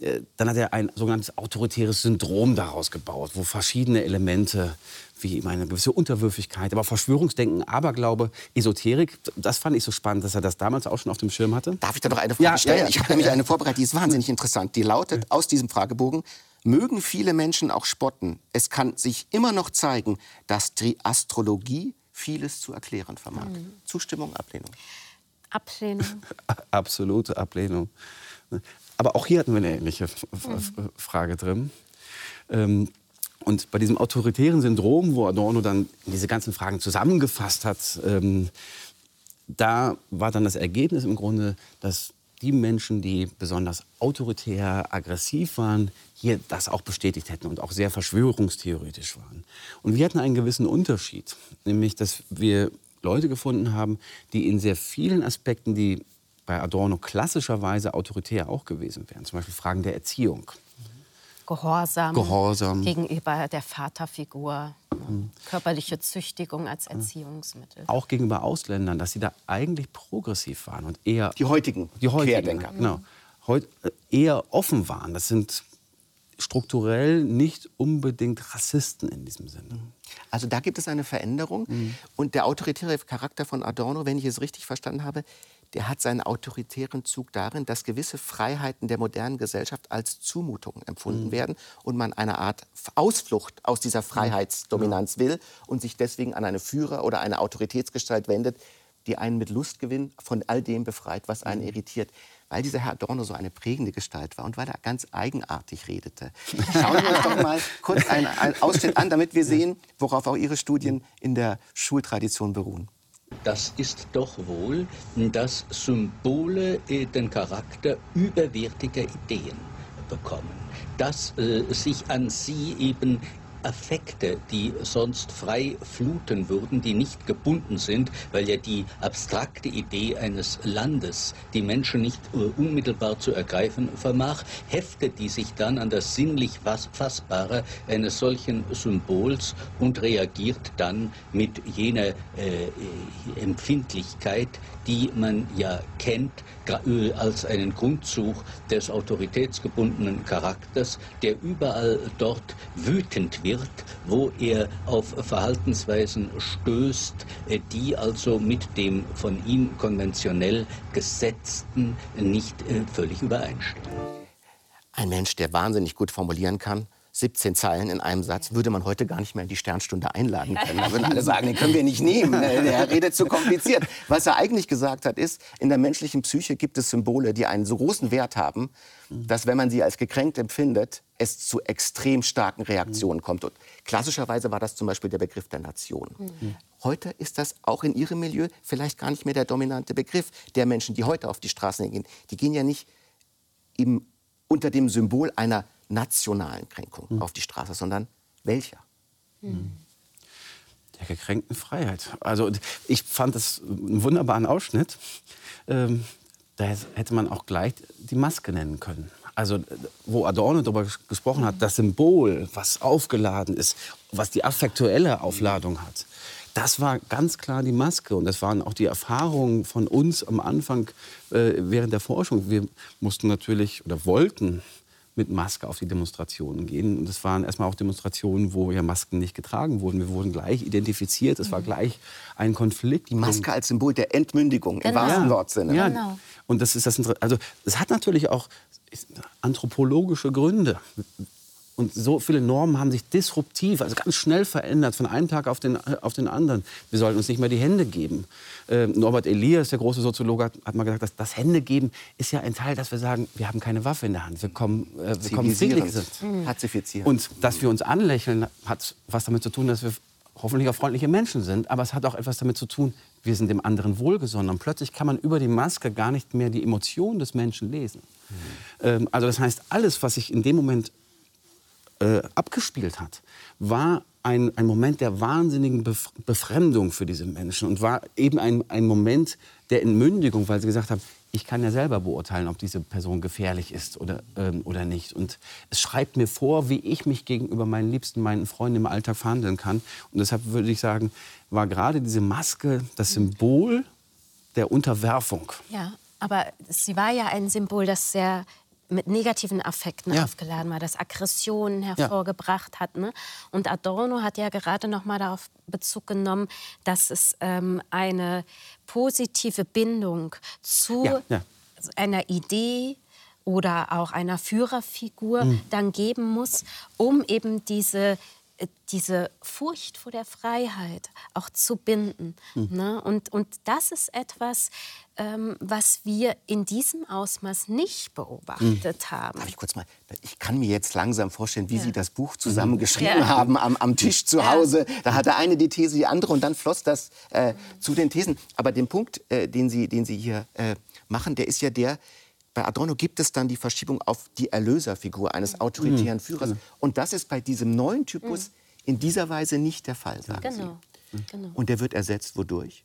äh, dann hat er ein sogenanntes autoritäres Syndrom daraus gebaut, wo verschiedene Elemente wie eine gewisse Unterwürfigkeit, aber Verschwörungsdenken, Aberglaube, Esoterik, das fand ich so spannend, dass er das damals auch schon auf dem Schirm hatte. Darf ich da noch eine Frage ja, stellen? Ja, ja. Ich habe nämlich eine vorbereitet, die ist wahnsinnig interessant. Die lautet aus diesem Fragebogen, mögen viele Menschen auch spotten. Es kann sich immer noch zeigen, dass die Astrologie vieles zu erklären vermag. Mhm. Zustimmung, Ablehnung? Ablehnung. Absolute Ablehnung. Aber auch hier hatten wir eine ähnliche mhm. Frage drin. Ähm, Und bei diesem autoritären Syndrom, wo Adorno dann diese ganzen Fragen zusammengefasst hat, ähm, da war dann das Ergebnis im Grunde, dass die Menschen, die besonders autoritär, aggressiv waren, hier das auch bestätigt hätten und auch sehr verschwörungstheoretisch waren. Und wir hatten einen gewissen Unterschied, nämlich dass wir Leute gefunden haben, die in sehr vielen Aspekten, die bei Adorno klassischerweise autoritär auch gewesen wären, zum Beispiel Fragen der Erziehung, Gehorsam, Gehorsam. gegenüber der Vaterfigur, mhm. körperliche Züchtigung als Erziehungsmittel. Auch gegenüber Ausländern, dass sie da eigentlich progressiv waren und eher die heutigen, die heutigen Querdenker, genau, heut, äh, eher offen waren. Das sind strukturell nicht unbedingt Rassisten in diesem Sinne. Also da gibt es eine Veränderung. Mhm. Und der autoritäre Charakter von Adorno, wenn ich es richtig verstanden habe, der hat seinen autoritären Zug darin, dass gewisse Freiheiten der modernen Gesellschaft als Zumutung empfunden mhm. werden und man eine Art Ausflucht aus dieser Freiheitsdominanz will und sich deswegen an eine Führer oder eine Autoritätsgestalt wendet, die einen mit Lustgewinn von all dem befreit, was einen mhm. irritiert. Weil dieser Herr Adorno so eine prägende Gestalt war und weil er ganz eigenartig redete. Schauen wir uns doch mal kurz einen, einen Ausschnitt an, damit wir sehen, worauf auch Ihre Studien in der Schultradition beruhen. Das ist doch wohl, dass Symbole äh, den Charakter überwertiger Ideen bekommen, dass äh, sich an sie eben Affekte, die sonst frei fluten würden, die nicht gebunden sind, weil ja die abstrakte Idee eines Landes die Menschen nicht uh, unmittelbar zu ergreifen vermag, heftet die sich dann an das sinnlich Fassbare eines solchen Symbols und reagiert dann mit jener äh, Empfindlichkeit, die man ja kennt äh, als einen Grundzug des autoritätsgebundenen Charakters, der überall dort wütend wird, wo er auf Verhaltensweisen stößt, äh, die also mit dem von ihm konventionell Gesetzten nicht äh, völlig übereinstimmen. Ein Mensch, der wahnsinnig gut formulieren kann, 17 Zeilen in einem Satz, würde man heute gar nicht mehr in die Sternstunde einladen können. Da würden alle sagen, den können wir nicht nehmen, der redet zu kompliziert. Was er eigentlich gesagt hat, ist, in der menschlichen Psyche gibt es Symbole, die einen so großen Wert haben, dass wenn man sie als gekränkt empfindet, es zu extrem starken Reaktionen kommt. Und klassischerweise war das zum Beispiel der Begriff der Nation. Heute ist das auch in Ihrem Milieu vielleicht gar nicht mehr der dominante Begriff der Menschen, die heute auf die Straßen gehen. Die gehen ja nicht im, unter dem Symbol einer nationalen Kränkung mhm. auf die Straße, sondern welcher? Mhm. Der gekränkten Freiheit. Also ich fand das einen wunderbaren Ausschnitt. Ähm, da hätte man auch gleich die Maske nennen können. Also wo Adorno darüber gesprochen hat, das Symbol, was aufgeladen ist, was die affektuelle Aufladung hat, das war ganz klar die Maske. Und das waren auch die Erfahrungen von uns am Anfang äh, während der Forschung. Wir mussten natürlich oder wollten mit Maske auf die Demonstrationen gehen. Und es waren erstmal auch Demonstrationen, wo ja Masken nicht getragen wurden. Wir wurden gleich identifiziert. Es war mhm. gleich ein Konflikt. Die Maske als Symbol der Entmündigung genau. im wahrsten Wortsinne. Ja. Genau. Und das ist das also es hat natürlich auch anthropologische Gründe. Und so viele Normen haben sich disruptiv, also ganz schnell verändert, von einem Tag auf den, auf den anderen. Wir sollten uns nicht mehr die Hände geben. Äh, Norbert Elias, der große Soziologe, hat, hat mal gesagt, dass das Händegeben ist ja ein Teil, dass wir sagen, wir haben keine Waffe in der Hand. Wir kommen, äh, wir kommen. Mhm. Pazifizieren. Und dass wir uns anlächeln, hat was damit zu tun, dass wir hoffentlich auch freundliche Menschen sind. Aber es hat auch etwas damit zu tun, wir sind dem anderen wohlgesonnen. Und plötzlich kann man über die Maske gar nicht mehr die Emotionen des Menschen lesen. Mhm. Ähm, also das heißt, alles, was sich in dem Moment äh, abgespielt hat, war ein, ein Moment der wahnsinnigen Bef Befremdung für diese Menschen und war eben ein, ein Moment der Entmündigung, weil sie gesagt haben, ich kann ja selber beurteilen, ob diese Person gefährlich ist oder, ähm, oder nicht. Und es schreibt mir vor, wie ich mich gegenüber meinen Liebsten, meinen Freunden im Alltag verhandeln kann. Und deshalb würde ich sagen, war gerade diese Maske das Symbol der Unterwerfung. Ja, aber sie war ja ein Symbol, das sehr mit negativen Affekten ja. aufgeladen war, das Aggressionen hervorgebracht ja. hat. Ne? Und Adorno hat ja gerade noch mal darauf Bezug genommen, dass es ähm, eine positive Bindung zu ja, einer Idee oder auch einer Führerfigur mhm. dann geben muss, um eben diese diese Furcht vor der Freiheit auch zu binden. Mhm. Ne? Und, und das ist etwas, ähm, was wir in diesem Ausmaß nicht beobachtet mhm. haben. Darf ich kurz mal, ich kann mir jetzt langsam vorstellen, wie ja. Sie das Buch zusammengeschrieben ja. haben am, am, Tisch zu Hause. Ja. Da hatte eine die These, die andere und dann floss das äh, zu den Thesen. Aber den Punkt, äh, den, Sie, den Sie hier äh, machen, der ist ja der, bei Adorno gibt es dann die Verschiebung auf die Erlöserfigur eines autoritären mhm. Führers. Mhm. Und das ist bei diesem neuen Typus mhm. in dieser Weise nicht der Fall, sagen genau. Sie. Mhm. Genau. Und der wird ersetzt wodurch?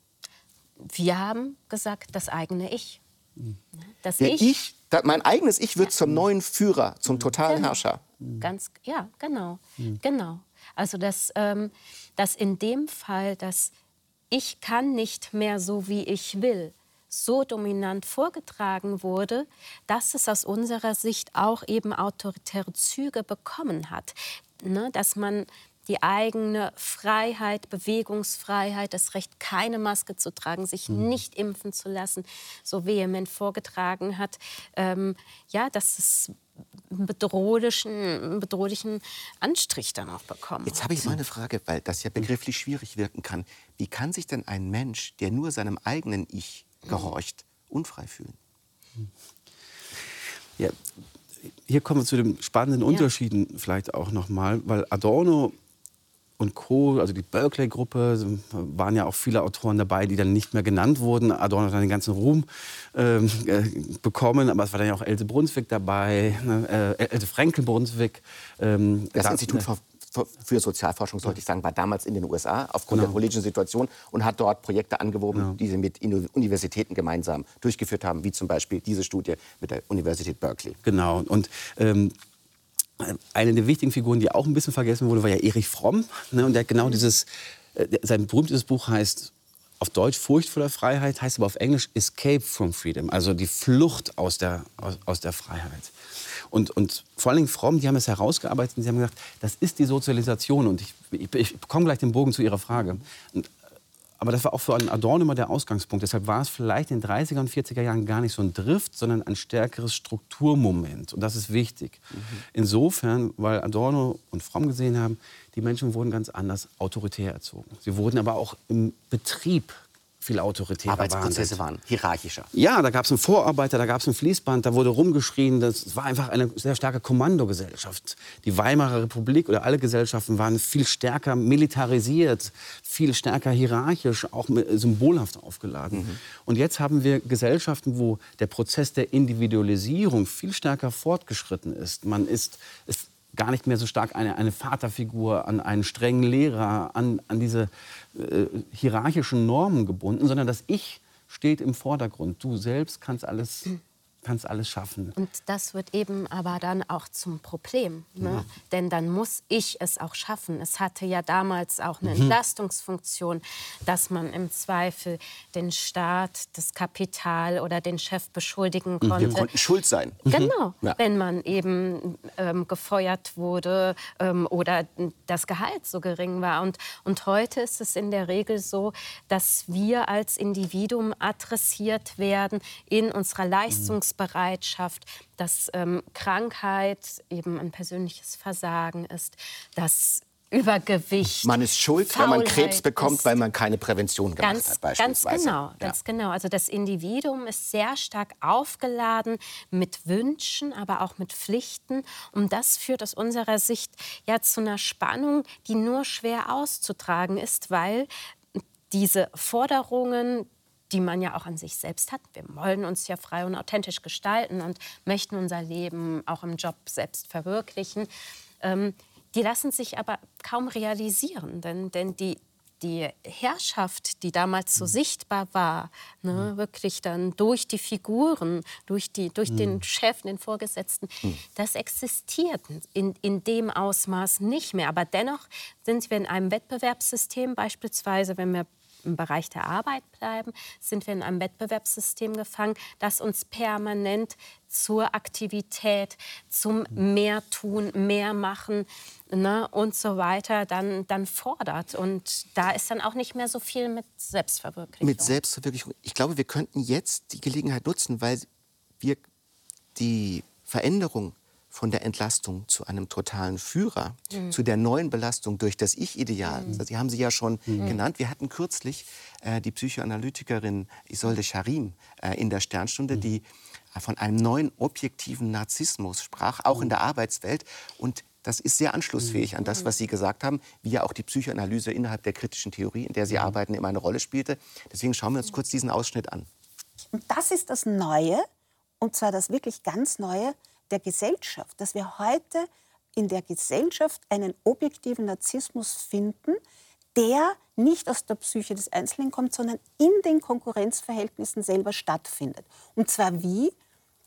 Wir haben gesagt, das eigene Ich. Mhm. Das der Ich, ich das, mein eigenes Ich wird ja. zum neuen Führer, zum totalen genau. Herrscher. Ganz, ja, genau, genau. Also dass, ähm, dass in dem Fall, dass ich kann nicht mehr so, wie ich will, so dominant vorgetragen wurde, dass es aus unserer Sicht auch eben autoritäre Züge bekommen hat. Ne, dass man die eigene Freiheit, Bewegungsfreiheit, das Recht, keine Maske zu tragen, sich mhm. nicht impfen zu lassen, so vehement vorgetragen hat. Ähm, ja, dass es einen bedrohlichen, bedrohlichen Anstrich dann auch bekommen. Jetzt habe ich mal eine Frage, weil das ja begrifflich schwierig wirken kann. Wie kann sich denn ein Mensch, der nur seinem eigenen Ich gehorcht, unfrei fühlen. Ja, hier kommen wir zu den spannenden ja. Unterschieden vielleicht auch noch mal, weil Adorno und Co., also die Berkeley-Gruppe, waren ja auch viele Autoren dabei, die dann nicht mehr genannt wurden. Adorno hat dann den ganzen Ruhm ähm, äh, bekommen, aber es war dann ja auch Else Brunswick dabei, ne, äh, Else Frenkel Brunswick. Ähm, das Institut für für Sozialforschung, sollte ich sagen, war damals in den USA aufgrund genau. der politischen Situation und hat dort Projekte angeworben, genau. die sie mit Universitäten gemeinsam durchgeführt haben, wie zum Beispiel diese Studie mit der Universität Berkeley. Genau. Und ähm, eine der wichtigen Figuren, die auch ein bisschen vergessen wurde, war ja Erich Fromm. Ne? Und der hat genau dieses, äh, sein berühmtes Buch heißt auf Deutsch Furcht vor der Freiheit, heißt aber auf Englisch Escape from Freedom, also die Flucht aus der, aus, aus der Freiheit. Und, und vor allen Dingen Fromm, die haben es herausgearbeitet und sie haben gesagt, das ist die Sozialisation. Und ich, ich, ich komme gleich den Bogen zu Ihrer Frage. Und, aber das war auch für Adorno immer der Ausgangspunkt. Deshalb war es vielleicht in den 30er und 40er Jahren gar nicht so ein Drift, sondern ein stärkeres Strukturmoment. Und das ist wichtig. Mhm. Insofern, weil Adorno und Fromm gesehen haben, die Menschen wurden ganz anders autoritär erzogen. Sie wurden aber auch im Betrieb viel autoritärer Arbeitsprozesse waren hierarchischer. Ja, da gab es einen Vorarbeiter, da gab es ein Fließband, da wurde rumgeschrien. Das war einfach eine sehr starke Kommandogesellschaft. Die Weimarer Republik oder alle Gesellschaften waren viel stärker militarisiert, viel stärker hierarchisch, auch symbolhaft aufgeladen. Mhm. Und jetzt haben wir Gesellschaften, wo der Prozess der Individualisierung viel stärker fortgeschritten ist. Man ist, ist gar nicht mehr so stark eine, eine Vaterfigur, an einen strengen Lehrer, an, an diese äh, hierarchischen Normen gebunden, sondern das Ich steht im Vordergrund. Du selbst kannst alles kannst alles schaffen. Und das wird eben aber dann auch zum Problem. Ne? Ja. Denn dann muss ich es auch schaffen. Es hatte ja damals auch eine mhm. Entlastungsfunktion, dass man im Zweifel den Staat, das Kapital oder den Chef beschuldigen mhm. konnte. Wir konnten schuld sein. Mhm. Genau, ja. wenn man eben ähm, gefeuert wurde ähm, oder das Gehalt so gering war. Und, und heute ist es in der Regel so, dass wir als Individuum adressiert werden in unserer Leistungs Hilfsbereitschaft, dass ähm, Krankheit eben ein persönliches Versagen ist, dass Übergewicht. Man ist schuld, Faulheit wenn man Krebs bekommt, weil man keine Prävention gemacht ganz, hat. Beispielsweise. Ganz genau, ganz ja. genau. Also das Individuum ist sehr stark aufgeladen mit Wünschen, aber auch mit Pflichten. Und das führt aus unserer Sicht ja zu einer Spannung, die nur schwer auszutragen ist, weil diese Forderungen, die man ja auch an sich selbst hat. Wir wollen uns ja frei und authentisch gestalten und möchten unser Leben auch im Job selbst verwirklichen. Ähm, die lassen sich aber kaum realisieren, denn, denn die, die Herrschaft, die damals so mhm. sichtbar war, ne, mhm. wirklich dann durch die Figuren, durch, die, durch mhm. den Chef, den Vorgesetzten, mhm. das existiert in, in dem Ausmaß nicht mehr. Aber dennoch sind wir in einem Wettbewerbssystem, beispielsweise wenn wir im Bereich der Arbeit bleiben, sind wir in einem Wettbewerbssystem gefangen, das uns permanent zur Aktivität, zum mehr tun, mehr machen ne, und so weiter dann, dann fordert. Und da ist dann auch nicht mehr so viel mit Selbstverwirklichung. Mit Selbstverwirklichung. Ich glaube, wir könnten jetzt die Gelegenheit nutzen, weil wir die Veränderung von der Entlastung zu einem totalen Führer, mhm. zu der neuen Belastung durch das Ich-Ideal. Mhm. Sie haben sie ja schon mhm. genannt. Wir hatten kürzlich äh, die Psychoanalytikerin Isolde Charim äh, in der Sternstunde, mhm. die äh, von einem neuen objektiven Narzissmus sprach, auch in mhm. der Arbeitswelt. Und das ist sehr anschlussfähig an das, was Sie gesagt haben, wie ja auch die Psychoanalyse innerhalb der kritischen Theorie, in der Sie arbeiten, immer eine Rolle spielte. Deswegen schauen wir uns kurz diesen Ausschnitt an. Und das ist das Neue, und zwar das wirklich ganz Neue, der Gesellschaft, dass wir heute in der Gesellschaft einen objektiven Narzissmus finden, der nicht aus der Psyche des Einzelnen kommt, sondern in den Konkurrenzverhältnissen selber stattfindet. Und zwar wie?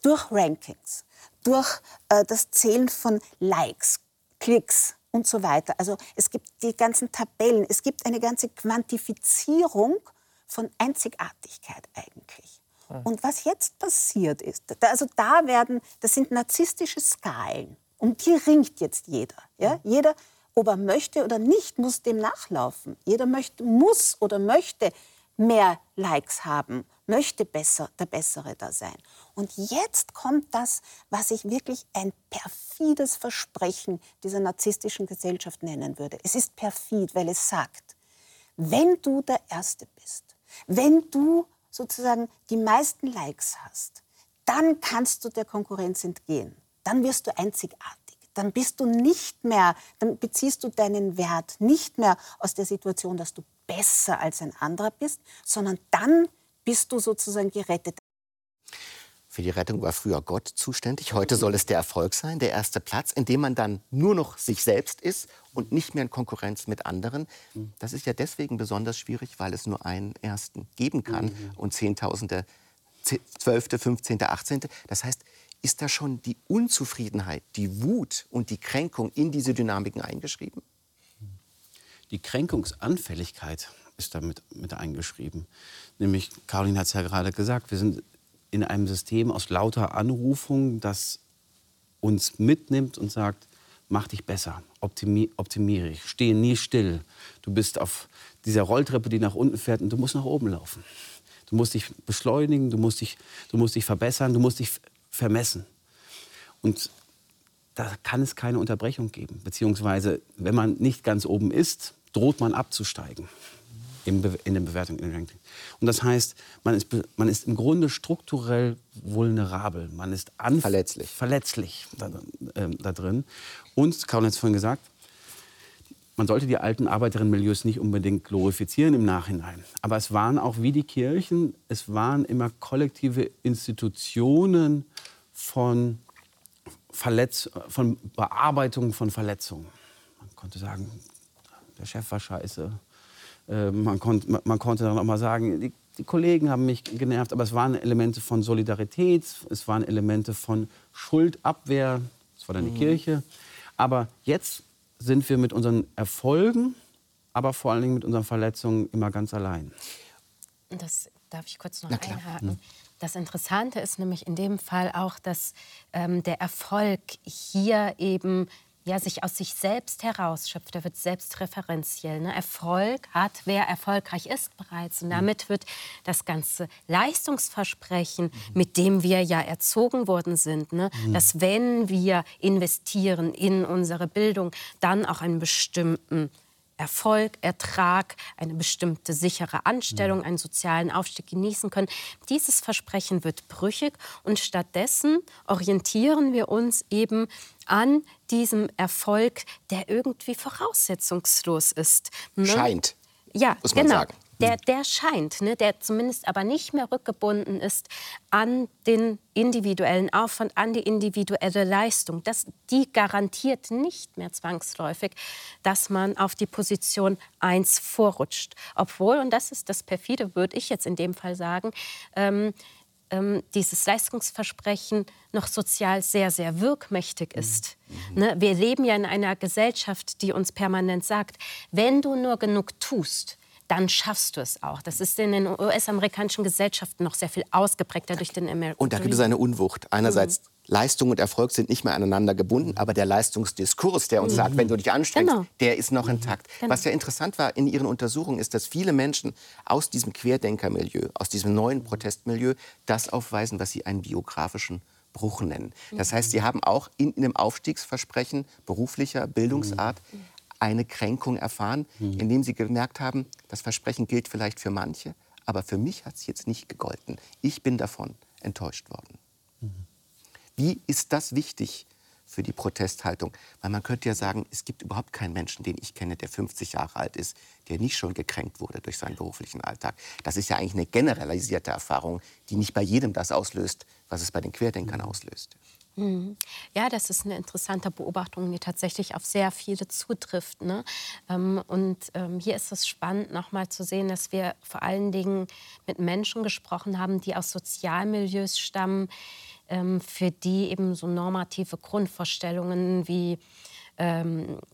Durch Rankings, durch äh, das Zählen von Likes, Klicks und so weiter. Also es gibt die ganzen Tabellen, es gibt eine ganze Quantifizierung von Einzigartigkeit eigentlich. Und was jetzt passiert ist, also da werden, das sind narzisstische Skalen. Um die ringt jetzt jeder. Ja? Jeder, ob er möchte oder nicht, muss dem nachlaufen. Jeder möchte, muss oder möchte mehr Likes haben, möchte besser, der Bessere da sein. Und jetzt kommt das, was ich wirklich ein perfides Versprechen dieser narzisstischen Gesellschaft nennen würde. Es ist perfid, weil es sagt, wenn du der Erste bist, wenn du sozusagen die meisten Likes hast, dann kannst du der Konkurrenz entgehen. Dann wirst du einzigartig. Dann bist du nicht mehr, dann beziehst du deinen Wert nicht mehr aus der Situation, dass du besser als ein anderer bist, sondern dann bist du sozusagen gerettet. Für die Rettung war früher Gott zuständig. Heute soll es der Erfolg sein, der erste Platz, in dem man dann nur noch sich selbst ist und nicht mehr in Konkurrenz mit anderen. Das ist ja deswegen besonders schwierig, weil es nur einen ersten geben kann mhm. und Zehntausende, Zwölfte, Fünfzehnte, Achtzehnte. Das heißt, ist da schon die Unzufriedenheit, die Wut und die Kränkung in diese Dynamiken eingeschrieben? Die Kränkungsanfälligkeit ist damit mit eingeschrieben. Nämlich, Caroline hat es ja gerade gesagt, wir sind in einem System aus lauter Anrufungen, das uns mitnimmt und sagt, mach dich besser, optimi optimiere dich, stehe nie still. Du bist auf dieser Rolltreppe, die nach unten fährt und du musst nach oben laufen. Du musst dich beschleunigen, du musst dich, du musst dich verbessern, du musst dich vermessen. Und da kann es keine Unterbrechung geben. Beziehungsweise, wenn man nicht ganz oben ist, droht man abzusteigen in, den Bewertungen, in den Ranking. Und das heißt, man ist, man ist im Grunde strukturell vulnerabel. Man ist verletzlich, verletzlich da, äh, da drin. Und, Karin hat es vorhin gesagt, man sollte die alten Arbeiterinnenmilieus nicht unbedingt glorifizieren im Nachhinein. Aber es waren auch wie die Kirchen, es waren immer kollektive Institutionen von, Verletz von Bearbeitung von Verletzungen. Man konnte sagen, der Chef war scheiße, äh, man, konnt, man, konnte dann auch mal sagen, die, die, Kollegen haben mich genervt, aber es waren Elemente von Solidarität, es waren Elemente von Schuldabwehr, das war dann die mhm. Kirche. Aber jetzt sind wir mit unseren Erfolgen, aber vor allen Dingen mit unseren Verletzungen immer ganz allein. Das darf ich kurz noch einhaken. Das Interessante ist nämlich in dem Fall auch, dass ähm, der Erfolg hier eben ja, sich aus sich selbst herausschöpft. Er wird selbstreferenziell. Ne? Erfolg hat, wer erfolgreich ist bereits. Und mhm. damit wird das ganze Leistungsversprechen, mhm. mit dem wir ja erzogen worden sind, ne? Mhm. dass wenn wir investieren in unsere Bildung, dann auch einen bestimmten Erfolg, Ertrag, eine bestimmte sichere Anstellung, einen sozialen Aufstieg genießen können. Dieses Versprechen wird brüchig und stattdessen orientieren wir uns eben an diesem Erfolg, der irgendwie voraussetzungslos ist. Ne? Scheint. Ja, muss man genau. sagen der, der scheint, ne, der zumindest aber nicht mehr rückgebunden ist an den individuellen Aufwand, an die individuelle Leistung. Das, die garantiert nicht mehr zwangsläufig, dass man auf die Position 1 vorrutscht. Obwohl, und das ist das perfide, würde ich jetzt in dem Fall sagen, ähm, ähm, dieses Leistungsversprechen noch sozial sehr, sehr wirkmächtig ist. Mhm. Ne? Wir leben ja in einer Gesellschaft, die uns permanent sagt, wenn du nur genug tust, dann schaffst du es auch. Das ist in den US-amerikanischen Gesellschaften noch sehr viel ausgeprägter durch den American Und da gibt es eine Unwucht. Einerseits mhm. Leistung und Erfolg sind nicht mehr aneinander gebunden, aber der Leistungsdiskurs, der uns mhm. sagt, wenn du dich anstrengst, genau. der ist noch intakt. Genau. Was ja interessant war in Ihren Untersuchungen, ist, dass viele Menschen aus diesem Querdenkermilieu, aus diesem neuen Protestmilieu, das aufweisen, was sie einen biografischen Bruch nennen. Das heißt, Sie haben auch in, in einem Aufstiegsversprechen beruflicher Bildungsart eine Kränkung erfahren, indem Sie gemerkt haben, das Versprechen gilt vielleicht für manche, aber für mich hat es jetzt nicht gegolten. Ich bin davon enttäuscht worden. Wie ist das wichtig für die Protesthaltung? Weil man könnte ja sagen, es gibt überhaupt keinen Menschen, den ich kenne, der 50 Jahre alt ist, der nicht schon gekränkt wurde durch seinen beruflichen Alltag. Das ist ja eigentlich eine generalisierte Erfahrung, die nicht bei jedem das auslöst, was es bei den Querdenkern auslöst. Mhm. Ja, das ist eine interessante Beobachtung, die tatsächlich auf sehr viele zutrifft. Ne? Ähm, und ähm, hier ist es spannend, nochmal zu sehen, dass wir vor allen Dingen mit Menschen gesprochen haben, die aus Sozialmilieus stammen, ähm, für die eben so normative Grundvorstellungen wie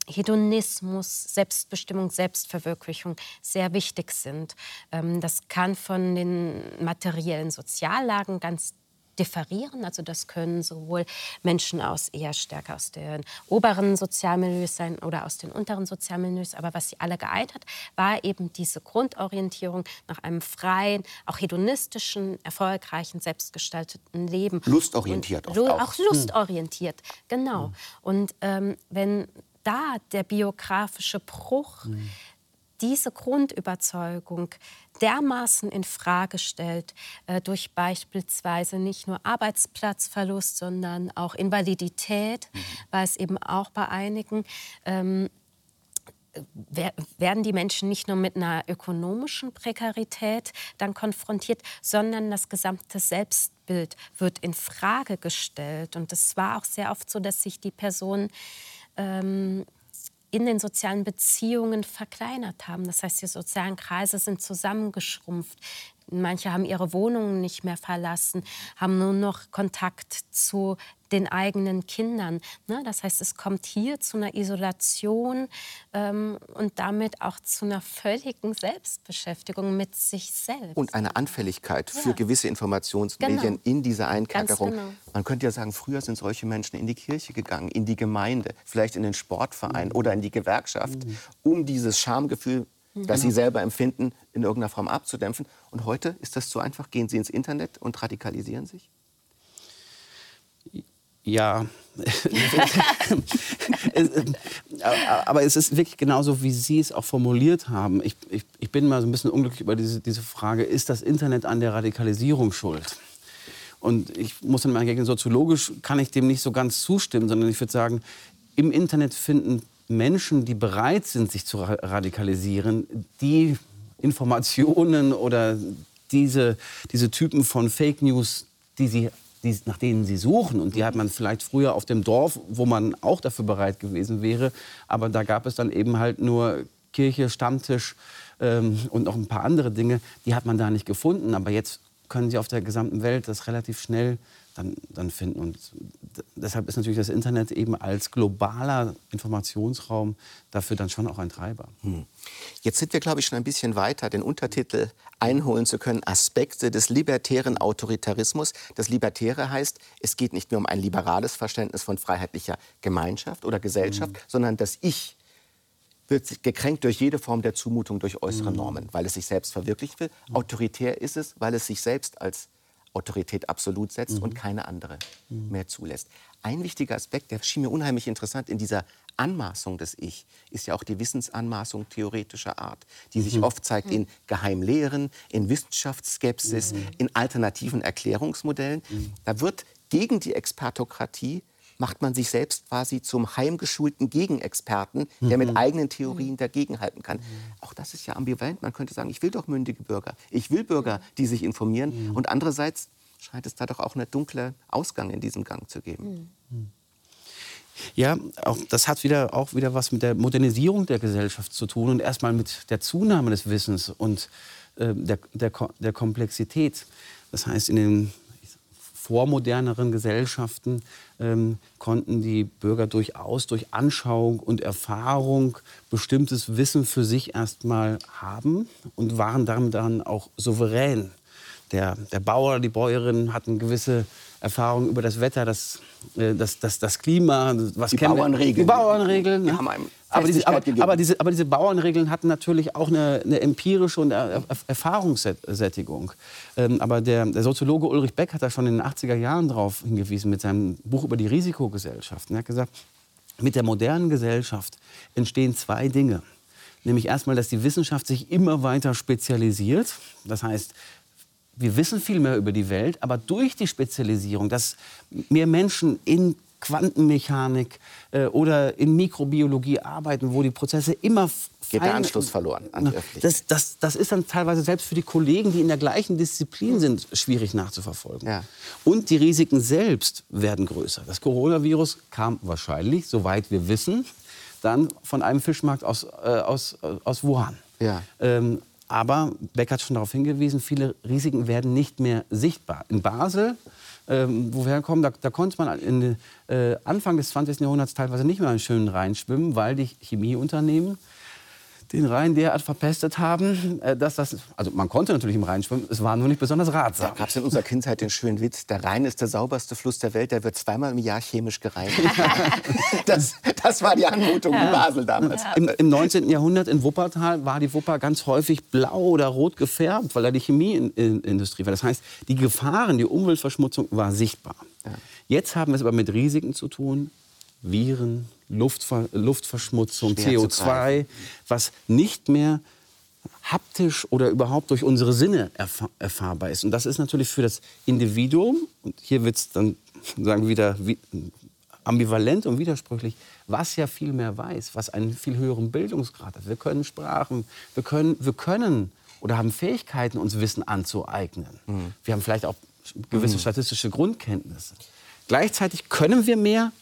Hedonismus, Selbstbestimmung, Selbstverwirklichung sehr wichtig sind. Das kann von den materiellen Soziallagen ganz differieren. Also das können sowohl Menschen aus eher stärker aus den oberen Sozialmilieus sein oder aus den unteren Sozialmilieus. Aber was sie alle geeint hat, war eben diese Grundorientierung nach einem freien, auch hedonistischen, erfolgreichen, selbstgestalteten Leben. Lustorientiert Und, auch. Auch lustorientiert, genau. Und ähm, wenn da der biografische Bruch mhm diese Grundüberzeugung dermaßen in Frage stellt, äh, durch beispielsweise nicht nur Arbeitsplatzverlust, sondern auch Invalidität, mhm. weil es eben auch bei einigen ähm, werden die Menschen nicht nur mit einer ökonomischen Prekarität dann konfrontiert, sondern das gesamte Selbstbild wird in Frage gestellt. Und es war auch sehr oft so, dass sich die Personen ähm, in den sozialen Beziehungen verkleinert haben. Das heißt, die sozialen Kreise sind zusammengeschrumpft. Manche haben ihre Wohnungen nicht mehr verlassen, haben nur noch Kontakt zu den eigenen Kindern. Ne? Das heißt, es kommt hier zu einer Isolation ähm, und damit auch zu einer völligen Selbstbeschäftigung mit sich selbst. Und eine Anfälligkeit ja. für gewisse Informationsmedien genau. in dieser Einkerkerung. Genau. Man könnte ja sagen, früher sind solche Menschen in die Kirche gegangen, in die Gemeinde, vielleicht in den Sportverein mhm. oder in die Gewerkschaft, mhm. um dieses Schamgefühl das Sie genau. selber empfinden, in irgendeiner Form abzudämpfen. Und heute ist das zu einfach. Gehen Sie ins Internet und radikalisieren sich? Ja, aber es ist wirklich genauso, wie Sie es auch formuliert haben. Ich, ich, ich bin mal so ein bisschen unglücklich über diese, diese Frage, ist das Internet an der Radikalisierung schuld? Und ich muss dann mal entgegnen, soziologisch kann ich dem nicht so ganz zustimmen, sondern ich würde sagen, im Internet finden Menschen, die bereit sind, sich zu radikalisieren, die Informationen oder diese, diese Typen von Fake News, die sie die, nach denen sie suchen. Und die hat man vielleicht früher auf dem Dorf, wo man auch dafür bereit gewesen wäre. Aber da gab es dann eben halt nur Kirche, Stammtisch ähm, und noch ein paar andere Dinge. Die hat man da nicht gefunden. Aber jetzt können sie auf der gesamten Welt das relativ schnell dann, dann finden. Und deshalb ist natürlich das Internet eben als globaler Informationsraum dafür dann schon auch ein Treiber. Hm. Jetzt sind wir, glaube ich, schon ein bisschen weiter, den Untertitel einholen zu können, Aspekte des libertären Autoritarismus. Das Libertäre heißt, es geht nicht mehr um ein liberales Verständnis von freiheitlicher Gemeinschaft oder Gesellschaft, mhm. sondern das Ich wird gekränkt durch jede Form der Zumutung durch äußere mhm. Normen, weil es sich selbst verwirklichen will. Mhm. Autoritär ist es, weil es sich selbst als Autorität absolut setzt mhm. und keine andere mhm. mehr zulässt. Ein wichtiger Aspekt, der schien mir unheimlich interessant in dieser Anmaßung des Ich, ist ja auch die Wissensanmaßung theoretischer Art, die sich mhm. oft zeigt in Geheimlehren, in Wissenschaftsskepsis, mhm. in alternativen Erklärungsmodellen. Mhm. Da wird gegen die Expertokratie macht man sich selbst quasi zum heimgeschulten Gegenexperten, der mit mhm. eigenen Theorien mhm. dagegenhalten kann. Auch das ist ja ambivalent. Man könnte sagen, ich will doch mündige Bürger. Ich will Bürger, die sich informieren. Mhm. Und andererseits scheint es da doch auch einen dunklen Ausgang in diesem Gang zu geben. Ja, auch das hat wieder, auch wieder was mit der Modernisierung der Gesellschaft zu tun und erstmal mit der Zunahme des Wissens und äh, der, der, der Komplexität. Das heißt, in den vormoderneren Gesellschaften ähm, konnten die Bürger durchaus durch Anschauung und Erfahrung bestimmtes Wissen für sich erstmal haben und waren damit dann auch souverän. Der, der Bauer, die Bäuerin hatten gewisse Erfahrungen über das Wetter, das, äh, das, das, das Klima. Was die Bauernregeln. Die Bauernregeln. Ne? Aber, diese, aber, aber, diese, aber diese Bauernregeln hatten natürlich auch eine, eine empirische und er, Erfahrungssättigung. Ähm, aber der, der, Soziologe Ulrich Beck hat da schon in den 80er Jahren darauf hingewiesen mit seinem Buch über die Risikogesellschaften. Er hat gesagt, mit der modernen Gesellschaft entstehen zwei Dinge. Nämlich erstmal, dass die Wissenschaft sich immer weiter spezialisiert. Das heißt, wir wissen viel mehr über die Welt, aber durch die Spezialisierung, dass mehr Menschen in Quantenmechanik äh, oder in Mikrobiologie arbeiten, wo die Prozesse immer geht der Anschluss verloren an die das, das, das ist dann teilweise selbst für die Kollegen, die in der gleichen Disziplin sind, schwierig nachzuverfolgen. Ja. Und die Risiken selbst werden größer. Das Coronavirus kam wahrscheinlich, soweit wir wissen, dann von einem Fischmarkt aus, äh, aus, äh, aus Wuhan. Ja. Ähm, aber Beck hat schon darauf hingewiesen, viele Risiken werden nicht mehr sichtbar. In Basel, ähm, wo wir da, da konnte man in, äh, Anfang des 20. Jahrhunderts teilweise nicht mehr einen schönen Rhein schwimmen, weil die Chemieunternehmen den Rhein derart verpestet haben, äh, dass das, also man konnte natürlich im Rhein schwimmen, es war nur nicht besonders ratsam. Da gab es in unserer Kindheit den schönen Witz, der Rhein ist der sauberste Fluss der Welt, der wird zweimal im Jahr chemisch gereinigt. das, das, war die Anmutung in Basel damals. Im, Im, 19. Jahrhundert in Wuppertal war die Wupper ganz häufig blau oder rot gefärbt, weil da die Chemieindustrie war. Das heißt, die Gefahren, die Umweltverschmutzung war sichtbar. Ja. Jetzt haben wir es aber mit Risiken zu tun, Viren, Luftver Luftverschmutzung, Schwer CO2, was nicht mehr haptisch oder überhaupt durch unsere Sinne erfahr erfahrbar ist. Und das ist natürlich für das Individuum, und hier wird es dann sagen wir wieder ambivalent und widersprüchlich, was ja viel mehr weiß, was einen viel höheren Bildungsgrad hat. Wir können Sprachen, wir können, wir können oder haben Fähigkeiten, uns Wissen anzueignen. Mhm. Wir haben vielleicht auch gewisse mhm. statistische Grundkenntnisse. Gleichzeitig können wir mehr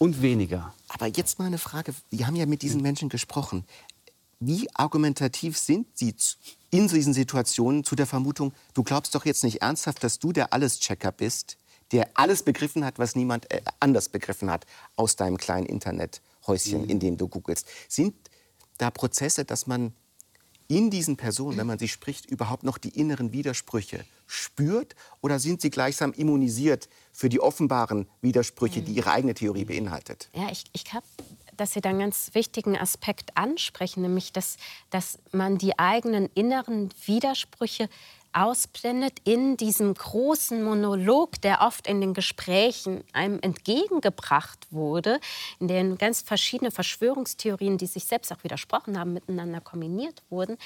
und weniger. Aber jetzt mal eine Frage. Wir haben ja mit diesen Menschen gesprochen. Wie argumentativ sind Sie in diesen Situationen zu der Vermutung, du glaubst doch jetzt nicht ernsthaft, dass du der Alleschecker bist, der alles begriffen hat, was niemand äh, anders begriffen hat aus deinem kleinen Internethäuschen, mhm. in dem du googelst. Sind da Prozesse, dass man in diesen Personen, wenn man sie spricht, überhaupt noch die inneren Widersprüche spürt? Oder sind sie gleichsam immunisiert für die offenbaren Widersprüche, die ihre eigene Theorie beinhaltet? Ja, ich, ich glaube, dass Sie da einen ganz wichtigen Aspekt ansprechen, nämlich dass, dass man die eigenen inneren Widersprüche ausblendet in diesem großen Monolog, der oft in den Gesprächen einem entgegengebracht wurde, in denen ganz verschiedene Verschwörungstheorien, die sich selbst auch widersprochen haben, miteinander kombiniert wurden.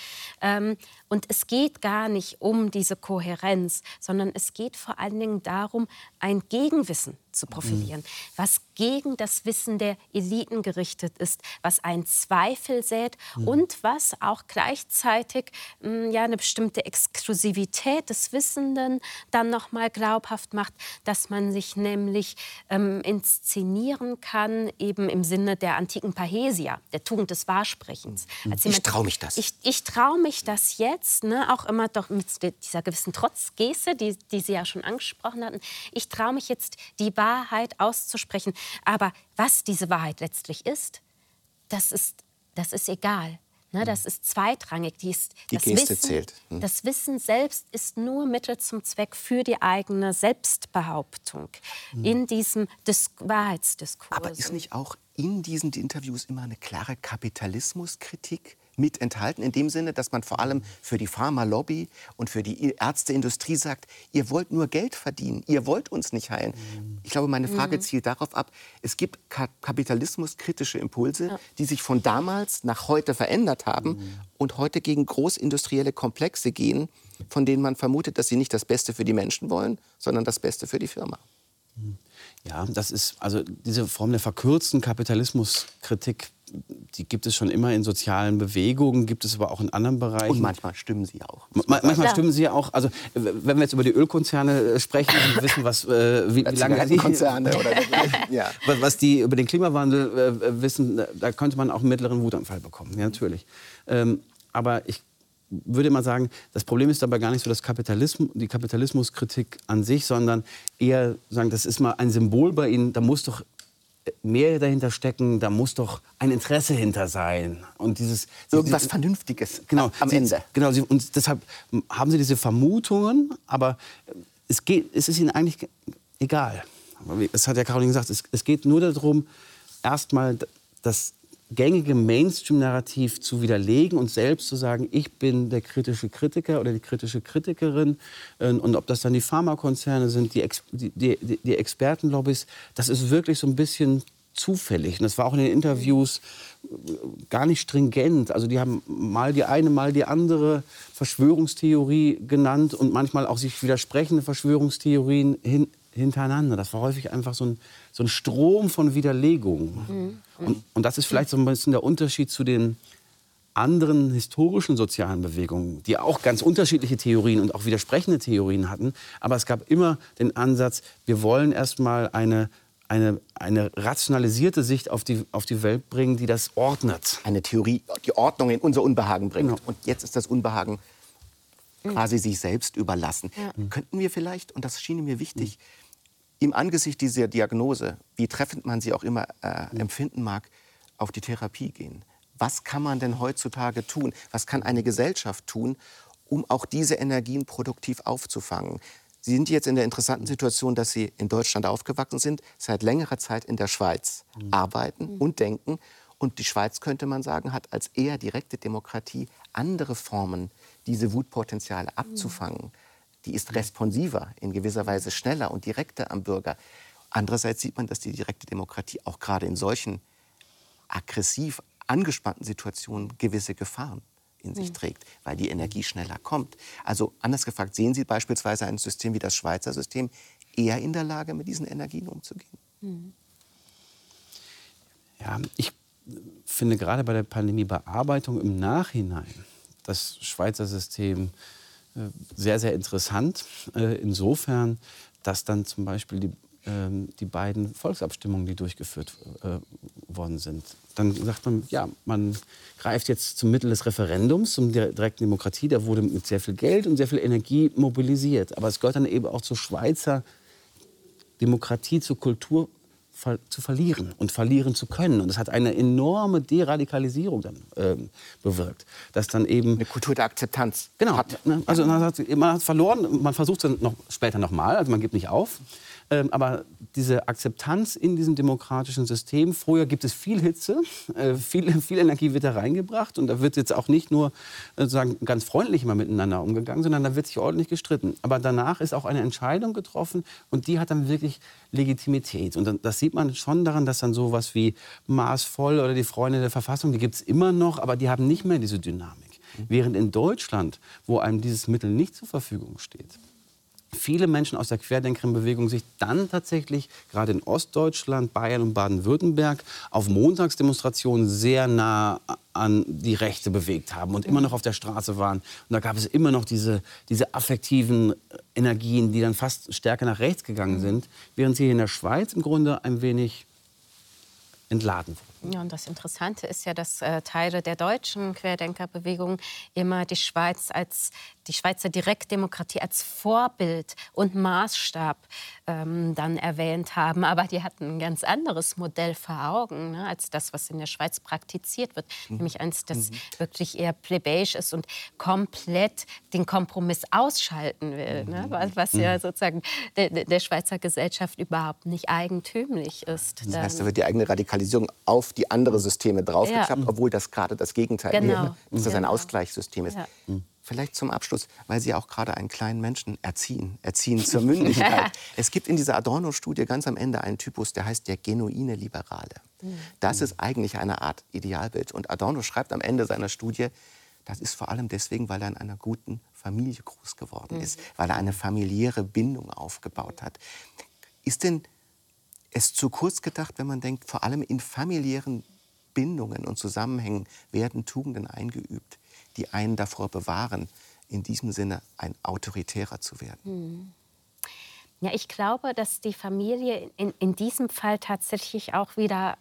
Ähm, und es geht gar nicht um diese Kohärenz, sondern es geht vor allen Dingen darum, ein Gegenwissen zu profilieren, mhm. was gegen das Wissen der Eliten gerichtet ist, was einen Zweifel sät mhm. und was auch gleichzeitig mh, hm, ja, eine bestimmte Exklusivität des Wissenden dann noch mal glaubhaft macht, dass man sich nämlich ähm, inszenieren kann, eben im Sinne der antiken Pahesia, der Tugend des Wahrsprechens. Mhm. ich traue mich das. Ich, ich traue mich das jetzt, ne, auch immer doch mit dieser gewissen Trotzgeste, die, die Sie ja schon angesprochen hatten. Ich traue mich jetzt, die Wahrheit auszusprechen. Aber was diese Wahrheit letztlich ist, das ist, das ist egal. Ne, das ist zweitrangig. Die, ist, die das Geste Wissen, zählt. Hm. Das Wissen selbst ist nur Mittel zum Zweck für die eigene Selbstbehauptung hm. in diesem Dis Wahrheitsdiskurs. Aber ist nicht auch in diesen Interviews immer eine klare Kapitalismuskritik? Mit enthalten, in dem Sinne, dass man vor allem für die Pharmalobby und für die Ärzteindustrie sagt, ihr wollt nur Geld verdienen, ihr wollt uns nicht heilen. Ich glaube, meine Frage mhm. zielt darauf ab, es gibt ka kapitalismuskritische Impulse, ja. die sich von damals nach heute verändert haben mhm. und heute gegen großindustrielle Komplexe gehen, von denen man vermutet, dass sie nicht das Beste für die Menschen wollen, sondern das Beste für die Firma. Mhm. Ja, das ist also diese Form der verkürzten Kapitalismuskritik die gibt es schon immer in sozialen Bewegungen, gibt es aber auch in anderen Bereichen. Und manchmal stimmen sie auch. Ma manchmal stimmen sie auch. Also wenn wir jetzt über die Ölkonzerne äh, sprechen und wissen, was, äh, wie, wie lange die Konzerne oder ja. was die über den Klimawandel äh, wissen, da könnte man auch einen mittleren Wutanfall bekommen. Ja, natürlich. Ähm, aber ich würde mal sagen, das Problem ist dabei gar nicht so das Kapitalismus, die Kapitalismuskritik an sich, sondern eher sagen, das ist mal ein Symbol bei Ihnen. Da muss doch mehr dahinter stecken, da muss doch ein Interesse hinter sein. Und dieses, Irgendwas sie, Vernünftiges genau, am sie, Ende. Genau, und deshalb haben sie diese Vermutungen, aber es, geht, es ist ihnen eigentlich egal. Es hat ja Caroline gesagt, es, es geht nur darum, erstmal das gängige Mainstream-Narrativ zu widerlegen und selbst zu sagen, ich bin der kritische Kritiker oder die kritische Kritikerin. Äh, und ob das dann die Pharmakonzerne sind, die, Ex die, die, die Expertenlobbys, das ist wirklich so ein bisschen zufällig. Und das war auch in den Interviews gar nicht stringent. Also die haben mal die eine, mal die andere Verschwörungstheorie genannt und manchmal auch sich widersprechende Verschwörungstheorien hin, hintereinander. Das war häufig einfach so ein, so ein Strom von Widerlegungen. Mhm. Und, und das ist vielleicht so ein bisschen der Unterschied zu den anderen historischen sozialen Bewegungen, die auch ganz unterschiedliche Theorien und auch widersprechende Theorien hatten. Aber es gab immer den Ansatz, wir wollen erstmal eine eine, eine rationalisierte Sicht auf die, auf die Welt bringen, die das ordnet. Eine Theorie, die Ordnung in unser Unbehagen bringt. Genau. Und jetzt ist das Unbehagen quasi sich selbst überlassen. Ja. Könnten wir vielleicht, und das schien mir wichtig, im Angesicht dieser Diagnose, wie treffend man sie auch immer äh, empfinden mag, auf die Therapie gehen. Was kann man denn heutzutage tun? Was kann eine Gesellschaft tun, um auch diese Energien produktiv aufzufangen? Sie sind jetzt in der interessanten Situation, dass Sie in Deutschland aufgewachsen sind, seit längerer Zeit in der Schweiz mhm. arbeiten mhm. und denken. Und die Schweiz, könnte man sagen, hat als eher direkte Demokratie andere Formen, diese Wutpotenziale mhm. Die ist responsiver, in gewisser Weise schneller und direkter am Bürger. Andererseits sieht man, dass die direkte Demokratie auch gerade in solchen aggressiv angespannten Situationen gewisse Gefahren in sich mhm. trägt, weil die Energie schneller kommt. Also anders gefragt, sehen Sie beispielsweise ein System wie das Schweizer System eher in der Lage, mit diesen Energien umzugehen? Mhm. Ja, ich finde gerade bei der Pandemiebearbeitung im Nachhinein das Schweizer System äh, sehr, sehr interessant. Äh, insofern, dass dann zum Beispiel die ähm, die beiden Volksabstimmungen, die durchgeführt äh, worden sind. Dann sagt man, ja, man greift jetzt zum Mittel des Referendums, zum direkten Demokratie. Da wurde mit sehr viel Geld und sehr viel Energie mobilisiert. Aber es gehört dann eben auch zur Schweizer Demokratie, zur Kultur zu verlieren und verlieren zu können. Und das hat eine enorme Deradikalisierung dann äh, bewirkt. Dass dann eben eine Kultur der Akzeptanz. Genau. Hat. Ne, also man hat, man hat verloren, man versucht es dann noch später nochmal, also man gibt nicht auf. Ähm, aber diese Akzeptanz in diesem demokratischen System, vorher gibt es viel Hitze, äh, viel, viel Energie wird da reingebracht und da wird jetzt auch nicht nur äh, sagen, ganz freundlich mal miteinander umgegangen, sondern da wird sich ordentlich gestritten. Aber danach ist auch eine Entscheidung getroffen und die hat dann wirklich Legitimität. Und das sieht man schon daran, dass dann sowas wie Maßvoll oder die Freunde der Verfassung, die gibt es immer noch, aber die haben nicht mehr diese Dynamik. Während in Deutschland, wo einem dieses Mittel nicht zur Verfügung steht, viele Menschen aus der Querdenkerbewegung sich dann tatsächlich gerade in Ostdeutschland, Bayern und Baden-Württemberg auf Montagsdemonstrationen sehr nah an die Rechte bewegt haben und immer noch auf der Straße waren. Und da gab es immer noch diese, diese affektiven Energien, die dann fast stärker nach rechts gegangen sind, während sie in der Schweiz im Grunde ein wenig entladen wurden. Ja, und das Interessante ist ja, dass äh, Teile der deutschen Querdenkerbewegung immer die Schweiz als die Schweizer Direktdemokratie als Vorbild und Maßstab ähm, dann erwähnt haben. Aber die hatten ein ganz anderes Modell vor Augen ne, als das, was in der Schweiz praktiziert wird. Mhm. Nämlich eins, das mhm. wirklich eher plebejisch ist und komplett den Kompromiss ausschalten will. Ne, mhm. was ja mhm. sozusagen der, der, Schweizer Gesellschaft überhaupt nicht eigentümlich ist. Das heißt, da wird die eigene Radikalisierung auf die anderen Systeme draufgeklappt, ja. obwohl das gerade das Gegenteil genau. ist, dass das ein genau. Ausgleichssystem ist. Ja. Mhm. Vielleicht zum Abschluss, weil Sie auch gerade einen kleinen Menschen erziehen, erziehen zur Mündigkeit. es gibt in dieser Adorno-Studie ganz am Ende einen Typus, der heißt der genuine Liberale. Mhm. Das ist eigentlich eine Art Idealbild. Und Adorno schreibt am Ende seiner Studie, das ist vor allem deswegen, weil er in einer guten Familie groß geworden ist, mhm. weil er eine familiäre Bindung aufgebaut hat. Ist denn es zu kurz gedacht, wenn man denkt, vor allem in familiären Bindungen und Zusammenhängen werden Tugenden eingeübt? die einen davor bewahren, in diesem Sinne ein autoritärer zu werden. Hm. Ja, ich glaube, dass die Familie in, in diesem Fall tatsächlich auch wieder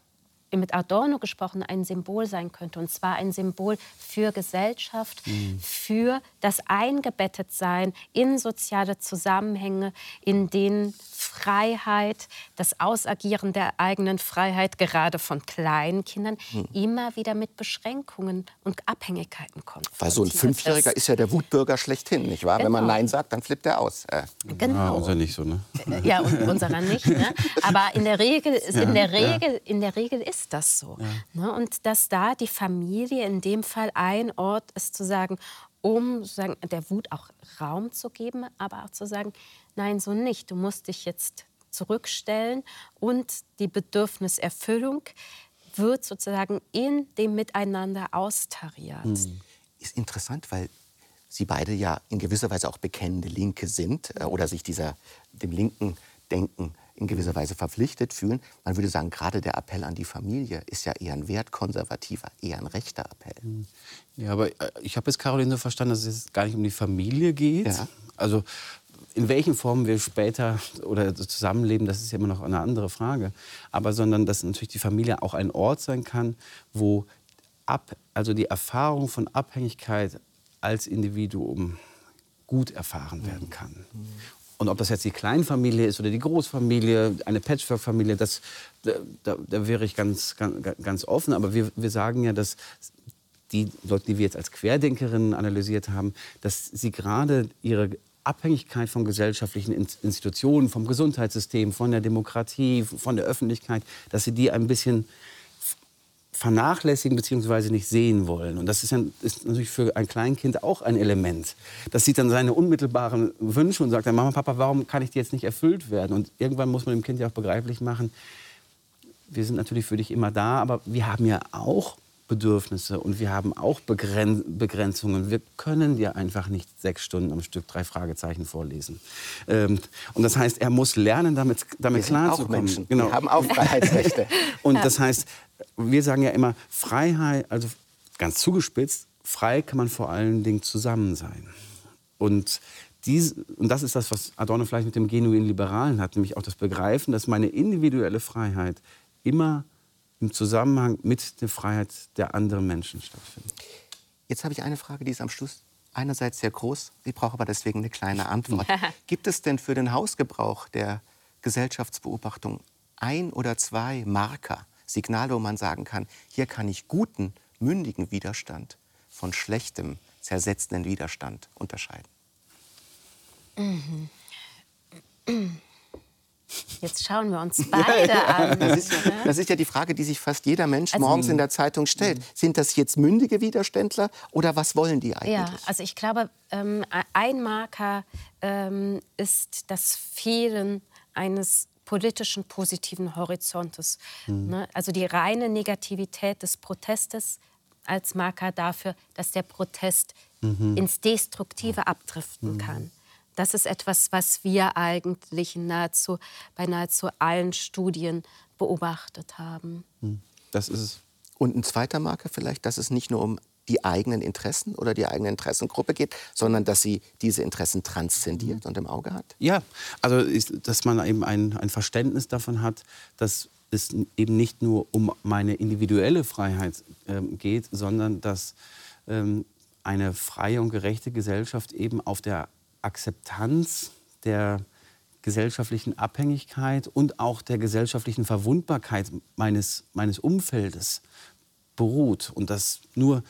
mit Adorno gesprochen, ein Symbol sein könnte. Und zwar ein Symbol für Gesellschaft, mhm. für das Eingebettetsein in soziale Zusammenhänge, in denen Freiheit, das Ausagieren der eigenen Freiheit, gerade von kleinen Kindern, hm. immer wieder mit Beschränkungen und Abhängigkeiten kommt. Weil so ein Fünfjähriger ist ja der Wutbürger schlechthin, nicht wahr? Genau. Wenn man genau. Nein sagt, dann flippt er aus. Äh. Genau. Ja, unser nicht so, ne? Ja, unserer nicht. Ne? Aber in der Regel, ja, in der Regel, ja. in der Regel ist das so. Ne? Und dass da die Familie in dem Fall ein Ort ist, zu sagen, um sozusagen der Wut auch Raum zu geben, aber auch zu sagen, nein, so nicht. Du musst dich jetzt zurückstellen und die Bedürfniserfüllung wird sozusagen in dem Miteinander austariert. Hm. Ist interessant, weil Sie beide ja in gewisser Weise auch bekennende Linke sind äh, oder sich dieser, dem linken Denken in gewisser Weise verpflichtet fühlen. Man würde sagen, gerade der Appell an die Familie ist ja eher ein wertkonservativer, eher ein rechter Appell. Ja, aber äh, ich habe jetzt Caroline so verstanden, dass es gar nicht um die Familie geht. Ja. Also in welchen Formen wir später oder zusammenleben, das ist ja immer noch eine andere Frage. Aber sondern, dass natürlich die Familie auch ein Ort sein kann, wo ab, also die Erfahrung von Abhängigkeit als Individuum gut erfahren werden kann. Und ob das jetzt die Kleinfamilie ist oder die Großfamilie, eine Patchwork-Familie, das, da, da, wäre ich ganz, ganz, ganz offen. Aber wir, wir sagen ja, dass die Leute, die wir jetzt als Querdenkerinnen analysiert haben, dass sie gerade ihre Abhängigkeit von gesellschaftlichen Institutionen, vom Gesundheitssystem, von der Demokratie, von der Öffentlichkeit, dass sie die ein bisschen vernachlässigen bzw. nicht sehen wollen. Und das ist, ein, ist, natürlich für ein Kleinkind auch ein Element. Das sieht dann seine unmittelbaren Wünsche und sagt dann, Mama, Papa, warum kann ich die jetzt nicht erfüllt werden? Und irgendwann muss man dem Kind ja auch begreiflich machen, wir sind natürlich für dich immer da, aber wir haben ja auch Bedürfnisse und wir haben auch Begren Begrenzungen. Wir können dir einfach nicht sechs Stunden am Stück drei Fragezeichen vorlesen. Ähm, und das heißt, er muss lernen, damit, damit klarzukommen. Genau. Wir haben auch Freiheitsrechte. und das heißt, wir sagen ja immer, Freiheit, also ganz zugespitzt, frei kann man vor allen Dingen zusammen sein. Und dies, und das ist das, was Adorno vielleicht mit dem genuinen Liberalen hat, nämlich auch das Begreifen, dass meine individuelle Freiheit immer im Zusammenhang mit der Freiheit der anderen Menschen stattfindet. Jetzt habe ich eine Frage, die ist am Schluss einerseits sehr groß, ich brauche aber deswegen eine kleine Antwort. Gibt es denn für den Hausgebrauch der Gesellschaftsbeobachtung ein oder zwei Marker, Signale, wo man sagen kann, hier kann ich guten, mündigen Widerstand von schlechtem, zersetzenden Widerstand unterscheiden? Mhm. Jetzt schauen wir uns beide ja, an. Das ist, ja, das ist, ja, die Frage, die sich fast jeder Mensch also, morgens in der Zeitung stellt. Sind das jetzt mündige Widerständler oder was wollen die eigentlich? Ja, also ich glaube, ähm, ein Marker ähm, ist das Fehlen eines politischen positiven Horizontes. Mhm. Ne? Also die reine Negativität des Protestes als Marker dafür, dass der Protest mhm. ins Destruktive abdriften mhm. kann. Das ist etwas, was wir eigentlich nahezu, bei nahezu allen Studien beobachtet haben. Hm, das ist es. Und ein zweiter Marker vielleicht, dass es nicht nur um die eigenen Interessen oder die eigene Interessengruppe geht, sondern dass sie diese Interessen transzendiert und im Auge hat? Ja, also ist, dass man eben ein, ein Verständnis davon hat, dass es eben nicht nur um meine individuelle Freiheit ähm, geht, sondern dass ähm, eine freie und gerechte Gesellschaft eben auf der Akzeptanz der gesellschaftlichen Abhängigkeit und auch der gesellschaftlichen Verwundbarkeit meines, meines Umfeldes beruht. Und dass nur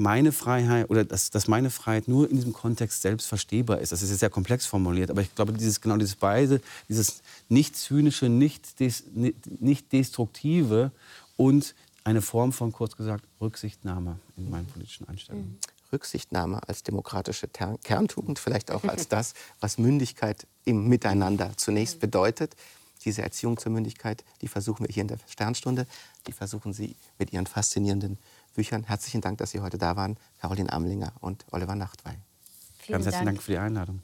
meine Freiheit oder dass, dass meine Freiheit nur in diesem Kontext selbst verstehbar ist. Das ist sehr komplex formuliert, aber ich glaube, dieses, genau dieses beide, dieses nicht zynische, nicht, des, nicht destruktive und eine Form von, kurz gesagt, Rücksichtnahme in meinen politischen Einstellungen. Rücksichtnahme als demokratische Ter Kerntugend, vielleicht auch als das, was Mündigkeit im Miteinander zunächst bedeutet. Diese Erziehung zur Mündigkeit, die versuchen wir hier in der Sternstunde, die versuchen Sie mit Ihren faszinierenden Büchern. Herzlichen Dank, dass Sie heute da waren, Caroline Amlinger und Oliver Nachtwey. Vielen Ganz herzlichen Dank. Dank für die Einladung.